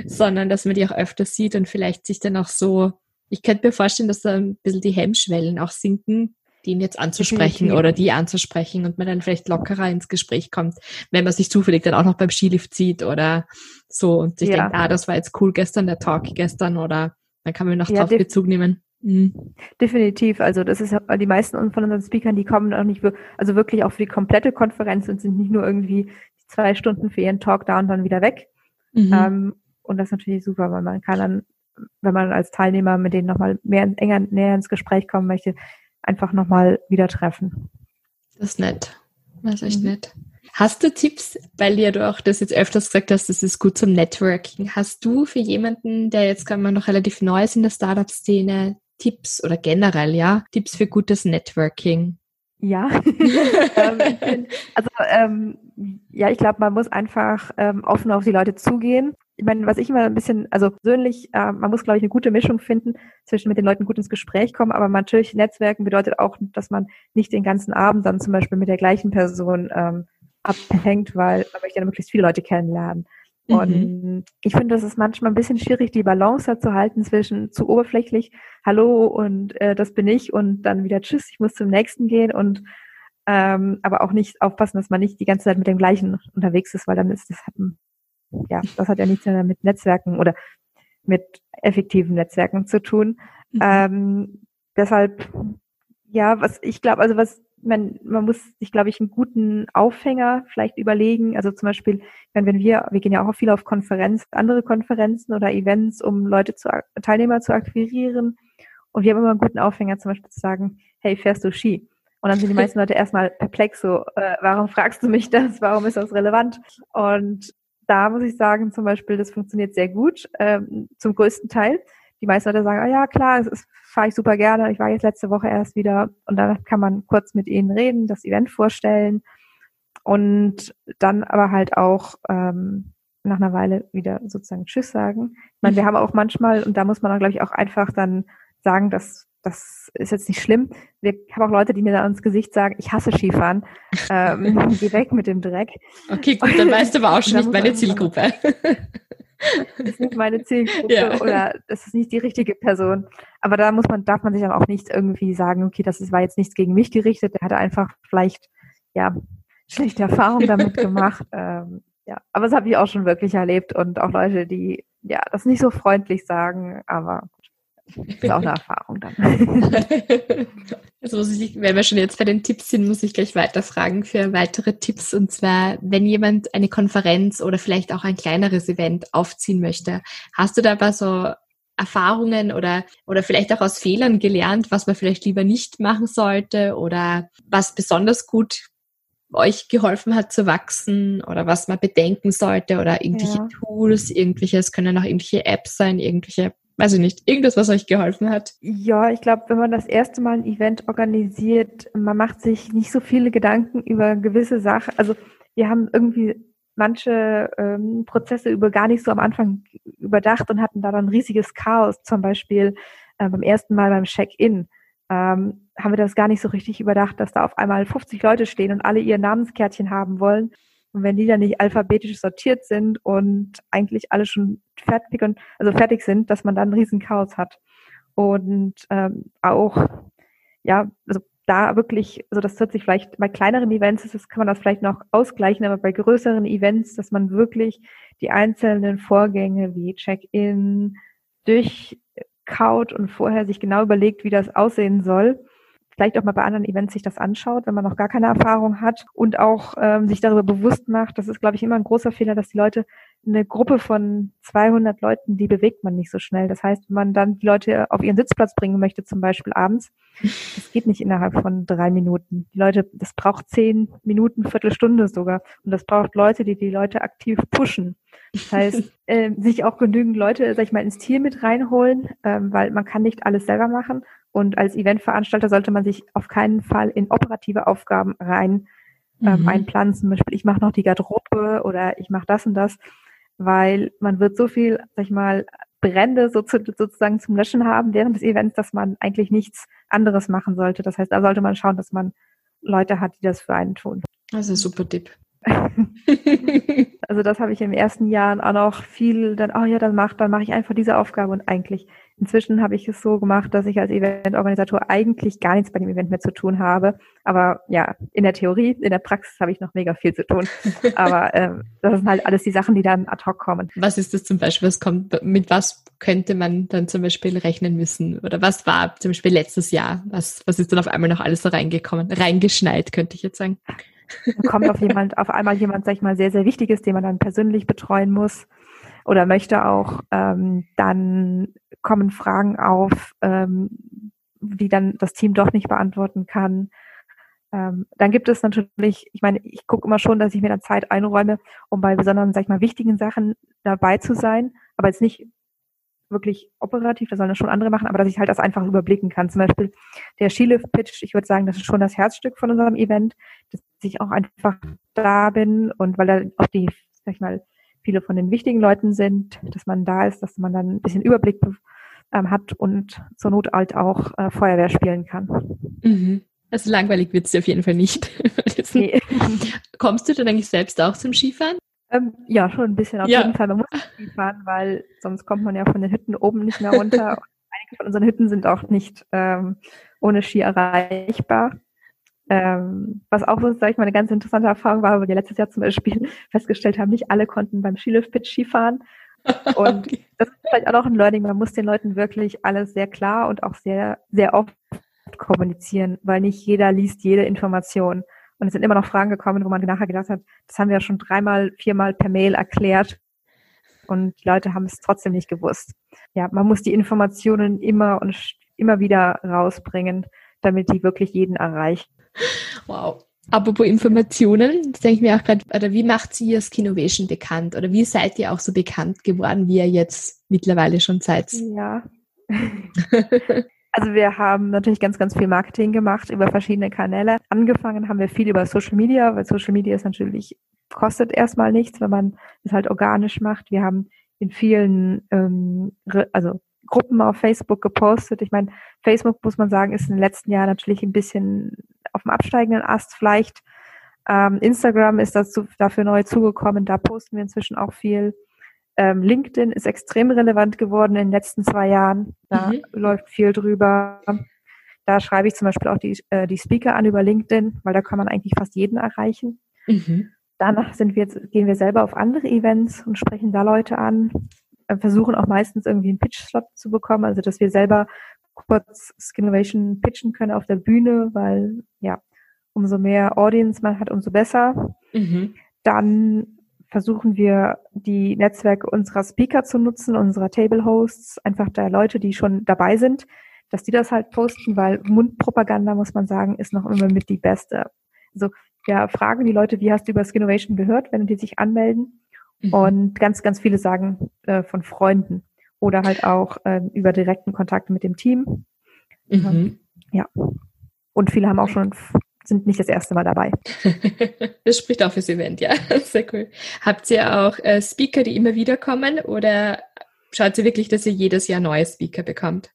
sondern dass man die auch öfter sieht und vielleicht sich dann auch so, ich könnte mir vorstellen, dass da ein bisschen die Hemmschwellen auch sinken, den jetzt anzusprechen oder die anzusprechen und man dann vielleicht lockerer ins Gespräch kommt, wenn man sich zufällig dann auch noch beim Skilift sieht oder so und sich ja. denkt, ah, das war jetzt cool gestern, der Talk gestern oder dann kann man noch ja, drauf Bezug nehmen. Mhm. Definitiv. Also das ist die meisten von unseren Speakern, die kommen auch nicht, also wirklich auch für die komplette Konferenz und sind nicht nur irgendwie zwei Stunden für ihren Talk da und dann wieder weg. Mhm. Ähm, Und das ist natürlich super, weil man kann dann, wenn man als Teilnehmer mit denen nochmal mehr enger näher ins Gespräch kommen möchte, einfach nochmal wieder treffen. Das ist nett. Das ist echt mhm. nett. Hast du Tipps, weil ja du auch das jetzt öfters gesagt hast, das ist gut zum Networking. Hast du für jemanden, der jetzt kann man noch relativ neu ist in der Startup-Szene, Tipps oder generell, ja, Tipps für gutes Networking? Ja, ähm, also ähm, ja, ich glaube, man muss einfach ähm, offen auf die Leute zugehen. Ich meine, was ich immer ein bisschen, also persönlich, äh, man muss, glaube ich, eine gute Mischung finden zwischen mit den Leuten gut ins Gespräch kommen, aber natürlich Netzwerken bedeutet auch, dass man nicht den ganzen Abend dann zum Beispiel mit der gleichen Person ähm, abhängt, weil man möchte ja möglichst viele Leute kennenlernen. Mhm. Und ich finde, das ist manchmal ein bisschen schwierig, die Balance da zu halten zwischen zu oberflächlich, hallo und äh, das bin ich und dann wieder tschüss, ich muss zum nächsten gehen und ähm, aber auch nicht aufpassen, dass man nicht die ganze Zeit mit dem gleichen unterwegs ist, weil dann ist das ja, das hat ja nichts mehr mit Netzwerken oder mit effektiven Netzwerken zu tun. Mhm. Ähm, deshalb, ja, was ich glaube, also was man, man muss sich, glaube ich, einen guten Aufhänger vielleicht überlegen. Also zum Beispiel, wenn, wenn wir, wir gehen ja auch viel auf Konferenzen, andere Konferenzen oder Events, um Leute zu, Teilnehmer zu akquirieren. Und wir haben immer einen guten Aufhänger, zum Beispiel zu sagen, hey, fährst du Ski? Und dann sind die meisten Leute erstmal perplex, so, äh, warum fragst du mich das? Warum ist das relevant? Und da muss ich sagen, zum Beispiel, das funktioniert sehr gut, ähm, zum größten Teil die meisten Leute sagen, oh ja, klar, es fahre ich super gerne. Ich war jetzt letzte Woche erst wieder und dann kann man kurz mit ihnen reden, das Event vorstellen und dann aber halt auch ähm, nach einer Weile wieder sozusagen Tschüss sagen. Ich meine, wir mhm. haben auch manchmal, und da muss man dann, glaube ich, auch einfach dann sagen, dass das ist jetzt nicht schlimm. Wir haben auch Leute, die mir da ins Gesicht sagen, ich hasse Skifahren. Ähm, geh weg mit dem Dreck. Okay, gut, dann weißt du aber auch schon nicht meine Zielgruppe das ist nicht meine Zielgruppe ja. oder das ist nicht die richtige Person. Aber da muss man, darf man sich dann auch nicht irgendwie sagen, okay, das ist, war jetzt nichts gegen mich gerichtet. Der hatte einfach vielleicht, ja, schlechte Erfahrungen damit gemacht. Ähm, ja, aber das habe ich auch schon wirklich erlebt und auch Leute, die ja das nicht so freundlich sagen, aber ist auch eine Erfahrung dann. Also muss ich, wenn wir schon jetzt bei den Tipps sind, muss ich gleich weiterfragen für weitere Tipps. Und zwar, wenn jemand eine Konferenz oder vielleicht auch ein kleineres Event aufziehen möchte, hast du dabei so Erfahrungen oder, oder vielleicht auch aus Fehlern gelernt, was man vielleicht lieber nicht machen sollte oder was besonders gut euch geholfen hat zu wachsen oder was man bedenken sollte oder irgendwelche ja. Tools, irgendwelches können auch irgendwelche Apps sein, irgendwelche weiß ich nicht, irgendwas, was euch geholfen hat? Ja, ich glaube, wenn man das erste Mal ein Event organisiert, man macht sich nicht so viele Gedanken über gewisse Sachen. Also wir haben irgendwie manche ähm, Prozesse über gar nicht so am Anfang überdacht und hatten da dann riesiges Chaos. Zum Beispiel äh, beim ersten Mal beim Check-in ähm, haben wir das gar nicht so richtig überdacht, dass da auf einmal 50 Leute stehen und alle ihr Namenskärtchen haben wollen. Und wenn die dann nicht alphabetisch sortiert sind und eigentlich alle schon fertig und also fertig sind, dass man dann ein riesen Chaos hat. Und ähm, auch, ja, also da wirklich, also das wird sich vielleicht bei kleineren Events, das kann man das vielleicht noch ausgleichen, aber bei größeren Events, dass man wirklich die einzelnen Vorgänge wie Check-in durchkaut und vorher sich genau überlegt, wie das aussehen soll vielleicht auch mal bei anderen Events sich das anschaut, wenn man noch gar keine Erfahrung hat und auch ähm, sich darüber bewusst macht. Das ist, glaube ich, immer ein großer Fehler, dass die Leute eine Gruppe von 200 Leuten, die bewegt man nicht so schnell. Das heißt, wenn man dann die Leute auf ihren Sitzplatz bringen möchte, zum Beispiel abends, das geht nicht innerhalb von drei Minuten. Die Leute, das braucht zehn Minuten, Viertelstunde sogar. Und das braucht Leute, die die Leute aktiv pushen. Das heißt, äh, sich auch genügend Leute, sag ich mal, ins Team mit reinholen, ähm, weil man kann nicht alles selber machen. Und als Eventveranstalter sollte man sich auf keinen Fall in operative Aufgaben rein ähm, mhm. einplanen. Zum Beispiel, ich mache noch die Garderobe oder ich mache das und das, weil man wird so viel, sag ich mal, Brände so zu, sozusagen zum Löschen haben während des Events, dass man eigentlich nichts anderes machen sollte. Das heißt, da sollte man schauen, dass man Leute hat, die das für einen tun. Das ist ein super Tipp. also das habe ich im ersten Jahr auch noch viel dann, oh ja, dann mach, dann mache ich einfach diese Aufgabe und eigentlich Inzwischen habe ich es so gemacht, dass ich als Eventorganisator eigentlich gar nichts bei dem Event mehr zu tun habe. Aber ja, in der Theorie, in der Praxis habe ich noch mega viel zu tun. Aber ähm, das sind halt alles die Sachen, die dann ad hoc kommen. Was ist das zum Beispiel? Was kommt, mit was könnte man dann zum Beispiel rechnen müssen? Oder was war zum Beispiel letztes Jahr? Was, was ist dann auf einmal noch alles so reingekommen? Reingeschneit, könnte ich jetzt sagen. Da kommt auf jemand, auf einmal jemand, sag ich mal, sehr, sehr Wichtiges, den man dann persönlich betreuen muss. oder möchte auch, ähm, dann kommen Fragen auf, ähm, die dann das Team doch nicht beantworten kann. Ähm, dann gibt es natürlich, ich meine, ich gucke immer schon, dass ich mir dann Zeit einräume, um bei besonderen, sag ich mal, wichtigen Sachen dabei zu sein, aber jetzt nicht wirklich operativ, das sollen das schon andere machen, aber dass ich halt das einfach überblicken kann. Zum Beispiel der Skilift-Pitch, ich würde sagen, das ist schon das Herzstück von unserem Event, dass ich auch einfach da bin und weil da auch die, sag ich mal, viele von den wichtigen Leuten sind, dass man da ist, dass man dann ein bisschen Überblick ähm, hat und zur Not halt auch äh, Feuerwehr spielen kann. Mhm. Also langweilig wird es auf jeden Fall nicht. nee. Kommst du dann eigentlich selbst auch zum Skifahren? Ähm, ja, schon ein bisschen auf ja. jeden Fall. Man muss Skifahren, weil sonst kommt man ja von den Hütten oben nicht mehr runter. einige von unseren Hütten sind auch nicht ähm, ohne Ski erreichbar. Ähm, was auch, sag ich mal, eine ganz interessante Erfahrung war, weil wir letztes Jahr zum Beispiel festgestellt haben, nicht alle konnten beim Skilift-Pitch Skifahren. Und okay. das ist vielleicht auch noch ein Learning. Man muss den Leuten wirklich alles sehr klar und auch sehr, sehr oft kommunizieren, weil nicht jeder liest jede Information. Und es sind immer noch Fragen gekommen, wo man nachher gedacht hat, das haben wir ja schon dreimal, viermal per Mail erklärt. Und die Leute haben es trotzdem nicht gewusst. Ja, man muss die Informationen immer und immer wieder rausbringen, damit die wirklich jeden erreichen. Wow. Apropos Informationen, das denke ich mir auch gerade, oder wie macht sie ihr Skinovation bekannt? Oder wie seid ihr auch so bekannt geworden, wie ihr jetzt mittlerweile schon seid? Ja. Also wir haben natürlich ganz, ganz viel Marketing gemacht über verschiedene Kanäle. Angefangen haben wir viel über Social Media, weil Social Media ist natürlich, kostet erstmal nichts, wenn man es halt organisch macht. Wir haben in vielen, ähm, also Gruppen auf Facebook gepostet. Ich meine, Facebook, muss man sagen, ist in den letzten Jahren natürlich ein bisschen auf dem absteigenden Ast vielleicht. Ähm, Instagram ist dazu, dafür neu zugekommen. Da posten wir inzwischen auch viel. Ähm, LinkedIn ist extrem relevant geworden in den letzten zwei Jahren. Da mhm. läuft viel drüber. Da schreibe ich zum Beispiel auch die, äh, die Speaker an über LinkedIn, weil da kann man eigentlich fast jeden erreichen. Mhm. Danach sind wir jetzt, gehen wir selber auf andere Events und sprechen da Leute an, äh, versuchen auch meistens irgendwie einen Pitch-Slot zu bekommen, also dass wir selber kurz Skinnovation pitchen können auf der Bühne, weil ja, umso mehr Audience man hat, umso besser. Mhm. Dann versuchen wir die Netzwerke unserer Speaker zu nutzen, unserer Table Hosts, einfach der Leute, die schon dabei sind, dass die das halt posten, weil Mundpropaganda, muss man sagen, ist noch immer mit die beste. Also wir fragen die Leute, wie hast du über Skinnovation gehört, wenn die sich anmelden? Mhm. Und ganz, ganz viele sagen äh, von Freunden oder halt auch äh, über direkten Kontakt mit dem Team. Mhm. Ja. Und viele haben auch schon sind nicht das erste Mal dabei. das spricht auch fürs Event, ja. Sehr cool. Habt ihr auch äh, Speaker, die immer wieder kommen oder schaut ihr wirklich, dass ihr jedes Jahr neue Speaker bekommt?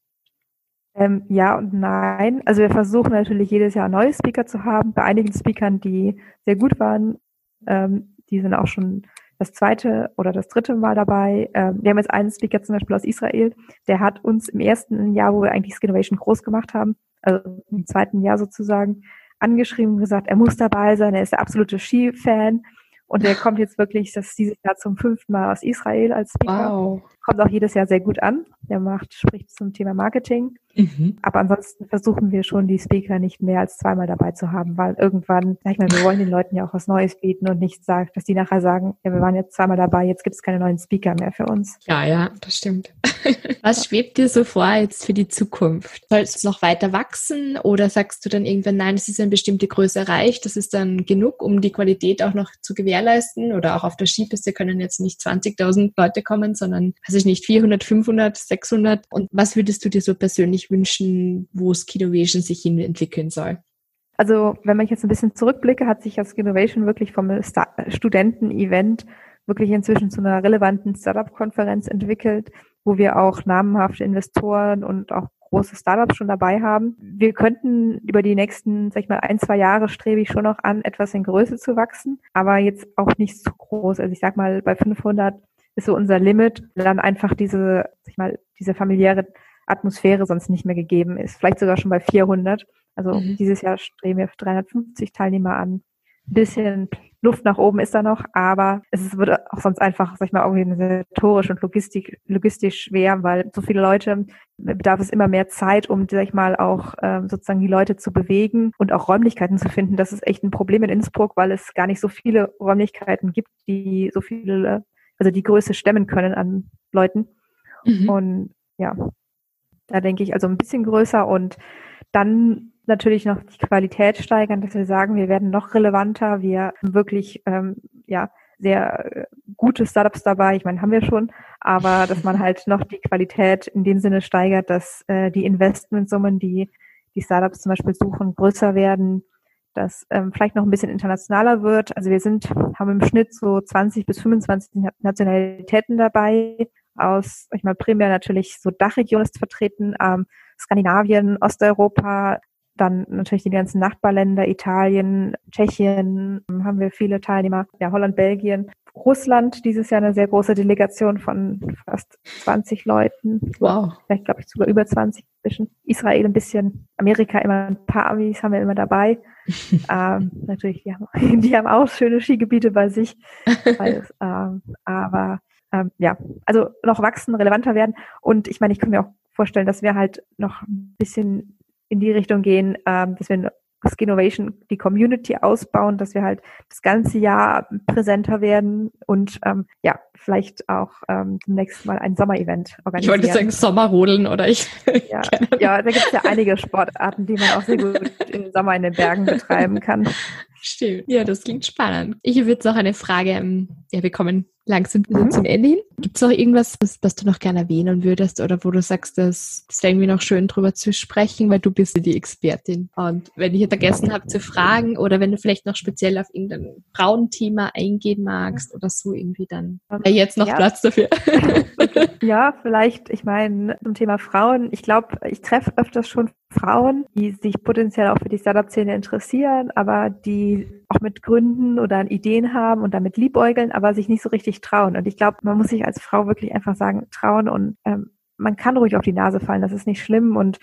Ähm, ja und nein. Also wir versuchen natürlich jedes Jahr neue Speaker zu haben. Bei einigen Speakern, die sehr gut waren, ähm, die sind auch schon das zweite oder das dritte Mal dabei. Ähm, wir haben jetzt einen Speaker zum Beispiel aus Israel, der hat uns im ersten Jahr, wo wir eigentlich Skinnovation groß gemacht haben, also im zweiten Jahr sozusagen, angeschrieben und gesagt, er muss dabei sein, er ist der absolute Ski-Fan. Und er kommt jetzt wirklich, das dieses Jahr zum fünften Mal aus Israel als Speaker. Wow. Kommt auch jedes Jahr sehr gut an. Der macht, spricht zum Thema Marketing. Mhm. Aber ansonsten versuchen wir schon, die Speaker nicht mehr als zweimal dabei zu haben, weil irgendwann, sag ich mal, wir wollen den Leuten ja auch was Neues bieten und nicht sagen, dass die nachher sagen, ja, wir waren jetzt zweimal dabei, jetzt gibt es keine neuen Speaker mehr für uns. Ja, ja, das stimmt. was schwebt dir so vor jetzt für die Zukunft? Soll es noch weiter wachsen oder sagst du dann irgendwann, nein, es ist eine bestimmte Größe erreicht, das ist dann genug, um die Qualität auch noch zu gewährleisten oder auch auf der Skipiste können jetzt nicht 20.000 Leute kommen, sondern, weiß ich nicht, 400, 500, 600 und was würdest du dir so persönlich wünschen, wo Skinovation sich hin entwickeln soll? Also, wenn man jetzt ein bisschen zurückblicke, hat sich das Skinovation wirklich vom Studenten-Event wirklich inzwischen zu einer relevanten Startup-Konferenz entwickelt, wo wir auch namhafte Investoren und auch große Startups schon dabei haben. Wir könnten über die nächsten, sag ich mal, ein, zwei Jahre strebe ich schon noch an, etwas in Größe zu wachsen, aber jetzt auch nicht zu groß. Also ich sag mal, bei 500 ist so unser Limit, dann einfach diese, sag ich mal, diese familiäre Atmosphäre sonst nicht mehr gegeben ist. Vielleicht sogar schon bei 400. Also mhm. dieses Jahr streben wir 350 Teilnehmer an. Ein bisschen Luft nach oben ist da noch, aber es wird auch sonst einfach, sag ich mal, organisatorisch und logistik, logistisch schwer, weil so viele Leute bedarf es immer mehr Zeit, um, sag ich mal, auch ähm, sozusagen die Leute zu bewegen und auch Räumlichkeiten zu finden. Das ist echt ein Problem in Innsbruck, weil es gar nicht so viele Räumlichkeiten gibt, die so viele also die Größe stemmen können an Leuten. Mhm. Und ja, da denke ich also ein bisschen größer und dann natürlich noch die Qualität steigern, dass wir sagen, wir werden noch relevanter, wir haben wirklich ähm, ja sehr äh, gute Startups dabei. Ich meine, haben wir schon, aber dass man halt noch die Qualität in dem Sinne steigert, dass äh, die Investmentsummen, die die Startups zum Beispiel suchen, größer werden, dass ähm, vielleicht noch ein bisschen internationaler wird. Also wir sind, haben im Schnitt so 20 bis 25 Nationalitäten dabei aus, ich meine, primär natürlich so Dachregion ist vertreten, ähm, Skandinavien, Osteuropa, dann natürlich die ganzen Nachbarländer, Italien, Tschechien, haben wir viele Teilnehmer, ja, Holland, Belgien, Russland, dieses Jahr eine sehr große Delegation von fast 20 Leuten. Wow. Vielleicht glaube ich sogar über 20 zwischen. Israel ein bisschen, Amerika immer ein paar Amis haben wir immer dabei. Ähm, natürlich, die haben, die haben auch schöne Skigebiete bei sich. Weil, ähm, aber ähm, ja, also noch wachsen, relevanter werden. Und ich meine, ich kann mir auch vorstellen, dass wir halt noch ein bisschen in die Richtung gehen, ähm, dass wir Skinnovation die Community ausbauen, dass wir halt das ganze Jahr präsenter werden und ähm, ja, vielleicht auch ähm, demnächst mal ein Sommerevent organisieren. Ich wollte sagen Sommerrodeln oder ich. Ja, ja da gibt es ja einige Sportarten, die man auch sehr gut im Sommer in den Bergen betreiben kann. Stimmt. Ja, das klingt spannend. Ich habe jetzt noch eine Frage. Ähm, ja, wir kommen langsam mhm. zum Ende hin. Gibt es noch irgendwas, was, was, du noch gerne erwähnen würdest oder wo du sagst, das, das wäre irgendwie noch schön drüber zu sprechen, weil du bist die Expertin. Und wenn ich vergessen habe zu fragen oder wenn du vielleicht noch speziell auf irgendein Frauenthema eingehen magst oder so irgendwie, dann wäre jetzt noch ja. Platz dafür. ja, vielleicht, ich meine, zum Thema Frauen, ich glaube, ich treffe öfters schon Frauen, die sich potenziell auch für die Startup-Szene interessieren, aber die auch mit Gründen oder Ideen haben und damit liebäugeln, aber sich nicht so richtig trauen. Und ich glaube, man muss sich als Frau wirklich einfach sagen, trauen und ähm, man kann ruhig auf die Nase fallen, das ist nicht schlimm und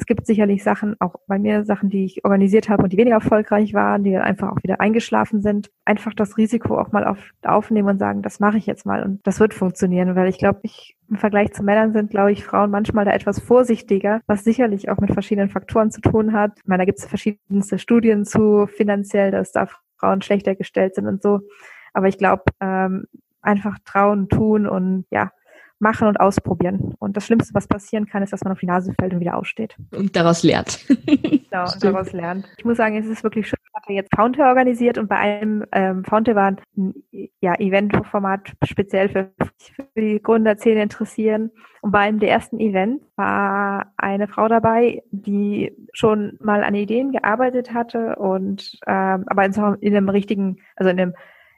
es gibt sicherlich Sachen, auch bei mir Sachen, die ich organisiert habe und die weniger erfolgreich waren, die dann einfach auch wieder eingeschlafen sind. Einfach das Risiko auch mal auf, aufnehmen und sagen, das mache ich jetzt mal und das wird funktionieren, weil ich glaube, ich im Vergleich zu Männern sind, glaube ich, Frauen manchmal da etwas vorsichtiger, was sicherlich auch mit verschiedenen Faktoren zu tun hat. Ich meine, da gibt es verschiedenste Studien zu finanziell, dass da Frauen schlechter gestellt sind und so. Aber ich glaube, ähm, einfach trauen, tun und ja, machen und ausprobieren. Und das Schlimmste, was passieren kann, ist, dass man auf die Nase fällt und wieder aussteht. Und daraus lernt. genau, und daraus lernt. Ich muss sagen, es ist wirklich schön. Ich hatte jetzt Fountain organisiert und bei einem ähm, Fountain war ein ja, Eventformat speziell für, für die Gründerszene interessieren. Und bei einem der ersten Events war eine Frau dabei, die schon mal an Ideen gearbeitet hatte und ähm, aber in, in einem richtigen, also in einem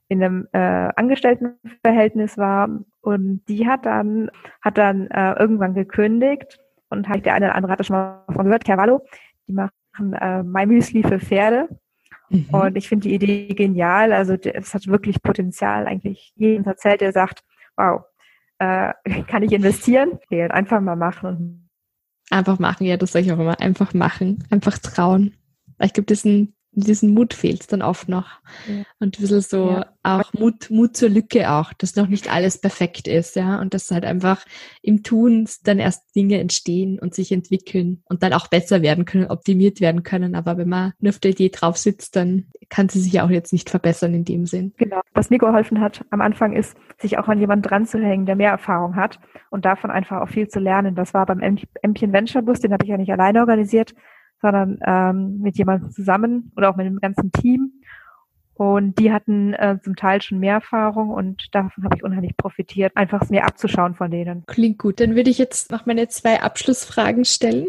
in einem äh, Angestelltenverhältnis war und die hat dann hat dann äh, irgendwann gekündigt und hat der eine oder andere hat das schon mal von gehört, Cavallo, die machen äh, My Müsli für Pferde mhm. und ich finde die Idee genial, also es hat wirklich Potenzial eigentlich jedem erzählt, der sagt, wow, äh, kann ich investieren? Okay, einfach mal machen. Einfach machen, ja, das sage ich auch immer. Einfach machen, einfach trauen. Ich glaube, das ist ein diesen Mut fehlt dann oft noch. Ja. Und ein bisschen so ja. auch Mut, Mut zur Lücke auch, dass noch nicht alles perfekt ist, ja. Und dass halt einfach im Tun dann erst Dinge entstehen und sich entwickeln und dann auch besser werden können, optimiert werden können. Aber wenn man nur auf der Idee drauf sitzt, dann kann sie sich auch jetzt nicht verbessern in dem Sinn. Genau. Was mir geholfen hat am Anfang ist, sich auch an jemanden dran zu hängen, der mehr Erfahrung hat und davon einfach auch viel zu lernen. Das war beim Empien Venture Bus, den habe ich ja nicht alleine organisiert, sondern ähm, mit jemandem zusammen oder auch mit dem ganzen Team. Und die hatten äh, zum Teil schon mehr Erfahrung und davon habe ich unheimlich profitiert, einfach mir abzuschauen von denen. Klingt gut. Dann würde ich jetzt noch meine zwei Abschlussfragen stellen.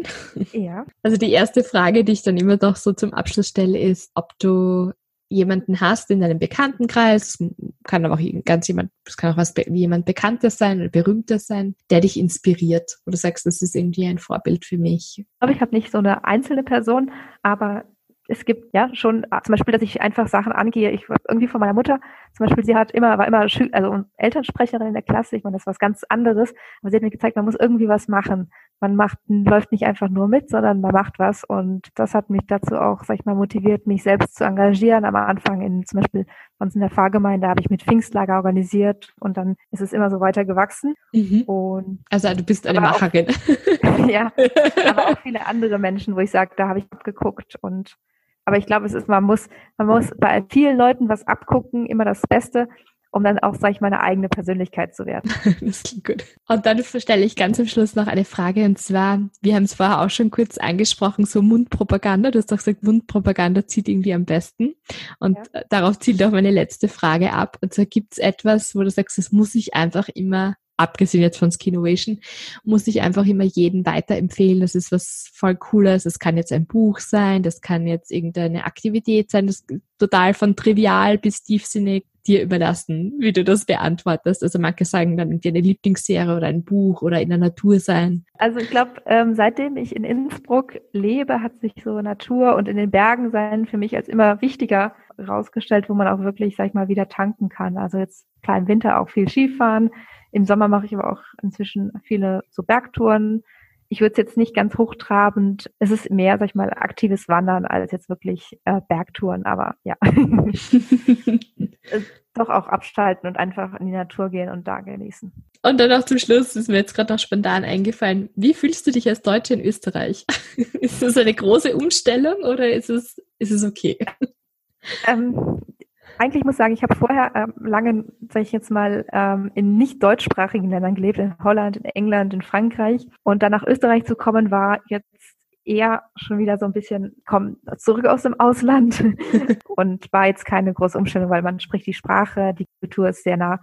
Ja. Also die erste Frage, die ich dann immer noch so zum Abschluss stelle, ist, ob du jemanden hast in deinem Bekanntenkreis, kann aber auch ganz jemand, es kann auch was jemand Bekanntes sein oder Berühmtes sein, der dich inspiriert, du sagst, das ist irgendwie ein Vorbild für mich. Ich glaube, ich habe nicht so eine einzelne Person, aber es gibt ja schon zum Beispiel, dass ich einfach Sachen angehe. Ich irgendwie von meiner Mutter, zum Beispiel, sie hat immer, war immer Schül also Elternsprecherin in der Klasse. Ich meine, das ist was ganz anderes. Aber sie hat mir gezeigt, man muss irgendwie was machen. Man macht, läuft nicht einfach nur mit, sondern man macht was. Und das hat mich dazu auch, sag ich mal, motiviert, mich selbst zu engagieren. Am Anfang in, zum Beispiel bei uns in der Pfarrgemeinde habe ich mit Pfingstlager organisiert und dann ist es immer so weiter gewachsen. Mhm. Und also du bist eine Macherin. Auch, ja, aber auch viele andere Menschen, wo ich sage, da habe ich abgeguckt und aber ich glaube, es ist, man muss, man muss bei vielen Leuten was abgucken, immer das Beste. um dann auch, sag ich mal, eine eigene Persönlichkeit zu werden. das klingt gut. Und dann stelle ich ganz am Schluss noch eine Frage und zwar, wir haben es vorher auch schon kurz angesprochen, so Mundpropaganda. Du hast doch gesagt, Mundpropaganda zieht irgendwie am besten. Und ja. darauf zielt auch meine letzte Frage ab. Und zwar gibt es etwas, wo du sagst, das muss ich einfach immer abgesehen jetzt von Skinnovation, muss ich einfach immer jeden weiterempfehlen. Das ist was voll Cooles. Das kann jetzt ein Buch sein, das kann jetzt irgendeine Aktivität sein, das total von trivial bis tiefsinnig dir überlassen, wie du das beantwortest. Also manche sagen dann irgendwie eine Lieblingsserie oder ein Buch oder in der Natur sein. Also ich glaube, ähm, seitdem ich in Innsbruck lebe, hat sich so Natur und in den Bergen sein für mich als immer wichtiger rausgestellt, wo man auch wirklich, sag ich mal, wieder tanken kann. Also jetzt klar im Winter auch viel Skifahren. Im Sommer mache ich aber auch inzwischen viele so Bergtouren. Ich würde es jetzt nicht ganz hochtrabend. Es ist mehr, sag ich mal, aktives Wandern als jetzt wirklich äh, Bergtouren, aber ja. Doch auch abschalten und einfach in die Natur gehen und da genießen. Und dann auch zum Schluss ist mir jetzt gerade noch spontan eingefallen. Wie fühlst du dich als Deutsche in Österreich? ist das eine große Umstellung oder ist es, ist es okay? Ähm, eigentlich muss ich sagen, ich habe vorher ähm, lange, sage ich jetzt mal, ähm, in nicht deutschsprachigen Ländern gelebt, in Holland, in England, in Frankreich. Und dann nach Österreich zu kommen, war jetzt eher schon wieder so ein bisschen, komm, zurück aus dem Ausland und war jetzt keine große Umstellung, weil man spricht die Sprache, die Kultur ist sehr nah.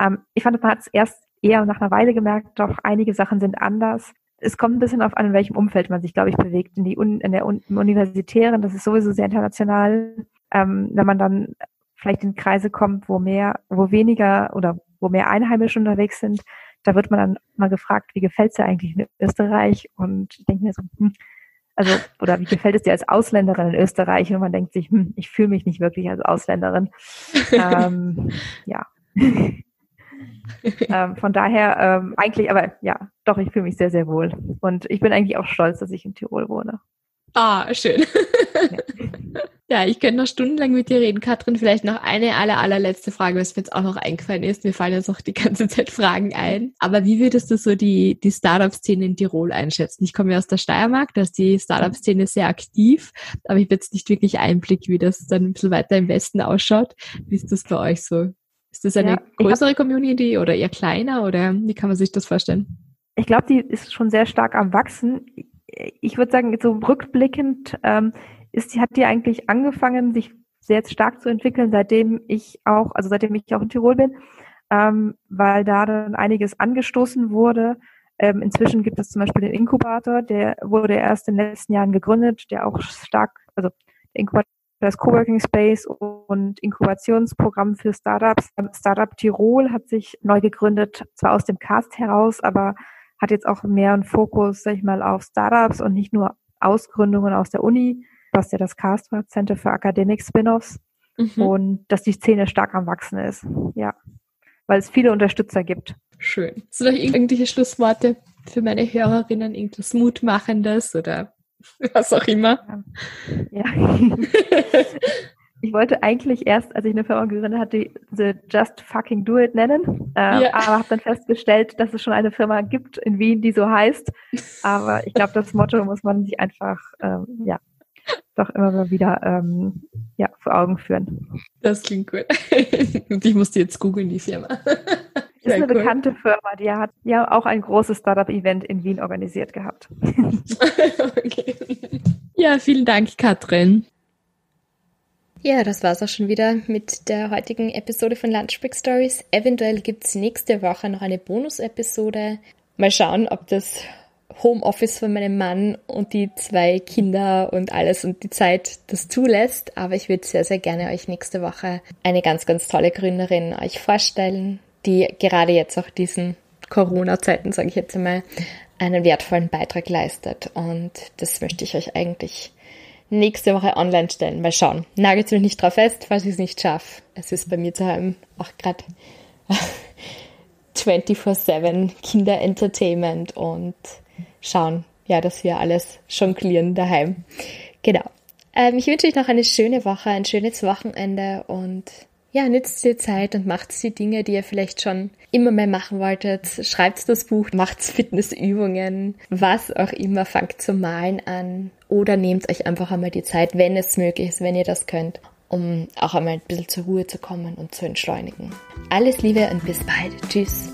Ähm, ich fand, man hat es erst eher nach einer Weile gemerkt, doch einige Sachen sind anders. Es kommt ein bisschen auf an, in welchem Umfeld man sich, glaube ich, bewegt. In, die Un in der Un im Universitären, das ist sowieso sehr international. Ähm, wenn man dann vielleicht in Kreise kommt, wo mehr, wo weniger oder wo mehr Einheimische unterwegs sind, da wird man dann mal gefragt, wie gefällt es dir eigentlich in Österreich? Und ich denke mir so, hm, also, oder wie gefällt es dir als Ausländerin in Österreich? Und man denkt sich, hm, ich fühle mich nicht wirklich als Ausländerin. ähm, ja. ähm, von daher ähm, eigentlich, aber ja, doch, ich fühle mich sehr, sehr wohl. Und ich bin eigentlich auch stolz, dass ich in Tirol wohne. Ah, schön. Ja. ich könnte noch stundenlang mit dir reden. Katrin, vielleicht noch eine aller, allerletzte Frage, was mir jetzt auch noch eingefallen ist. Mir fallen jetzt auch die ganze Zeit Fragen ein. Aber wie würdest du so die, die Startup-Szene in Tirol einschätzen? Ich komme ja aus der Steiermark, da ist die Startup-Szene sehr aktiv, aber ich habe jetzt nicht wirklich Einblick, wie das dann ein bisschen weiter im Westen ausschaut. Wie ist das bei euch so? Ist das eine ja, größere Community oder eher kleiner oder wie kann man sich das vorstellen? Ich glaube, die ist schon sehr stark am Wachsen ich würde sagen, so rückblickend ähm, ist, hat die eigentlich angefangen, sich sehr stark zu entwickeln, seitdem ich auch, also seitdem ich auch in Tirol bin, ähm, weil da dann einiges angestoßen wurde. Ähm, inzwischen gibt es zum Beispiel den Inkubator, der wurde erst in den letzten Jahren gegründet, der auch stark, also der Inkubator das Coworking Space und Inkubationsprogramm für Startups. Startup Tirol hat sich neu gegründet, zwar aus dem Cast heraus, aber hat jetzt auch mehr einen Fokus, sag ich mal, auf Startups und nicht nur Ausgründungen aus der Uni, was ja das CAST war, Center für Academic Spin-offs. Mhm. Und dass die Szene stark am Wachsen ist. Ja. Weil es viele Unterstützer gibt. Schön. Hast du noch irgendwelche Schlussworte für meine Hörerinnen? Irgendwas Mutmachendes oder was auch immer? Ja. ja. Ich wollte eigentlich erst, als ich eine Firma gegründet hatte, the Just Fucking Do It nennen, äh, ja. aber habe dann festgestellt, dass es schon eine Firma gibt in Wien, die so heißt. Aber ich glaube, das Motto muss man sich einfach, ähm, ja, doch immer mal wieder ähm, ja, vor Augen führen. Das klingt gut. Und ich musste jetzt googeln, die Firma. ist eine cool. bekannte Firma, die hat ja auch ein großes Startup-Event in Wien organisiert gehabt. okay. Ja, vielen Dank, Katrin. Ja, das war's auch schon wieder mit der heutigen Episode von Lunchbreak Stories. Eventuell gibt's nächste Woche noch eine Bonus-Episode. Mal schauen, ob das Homeoffice von meinem Mann und die zwei Kinder und alles und die Zeit das zulässt. Aber ich würde sehr, sehr gerne euch nächste Woche eine ganz, ganz tolle Gründerin euch vorstellen, die gerade jetzt auch diesen Corona-Zeiten, sage ich jetzt einmal, einen wertvollen Beitrag leistet. Und das möchte ich euch eigentlich nächste Woche online stellen. Mal schauen. Nagelt mich nicht drauf fest, falls ich es nicht schaffe. Es ist bei mir zu Hause auch gerade 24-7 Kinder-Entertainment und schauen, ja, dass wir alles jonglieren daheim. Genau. Ähm, ich wünsche euch noch eine schöne Woche, ein schönes Wochenende und ja, nützt die Zeit und macht die Dinge, die ihr vielleicht schon immer mehr machen wolltet. Schreibt das Buch, macht Fitnessübungen, was auch immer, fangt zum Malen an oder nehmt euch einfach einmal die Zeit, wenn es möglich ist, wenn ihr das könnt um auch einmal ein bisschen zur Ruhe zu kommen und zu entschleunigen. Alles Liebe und bis bald. Tschüss.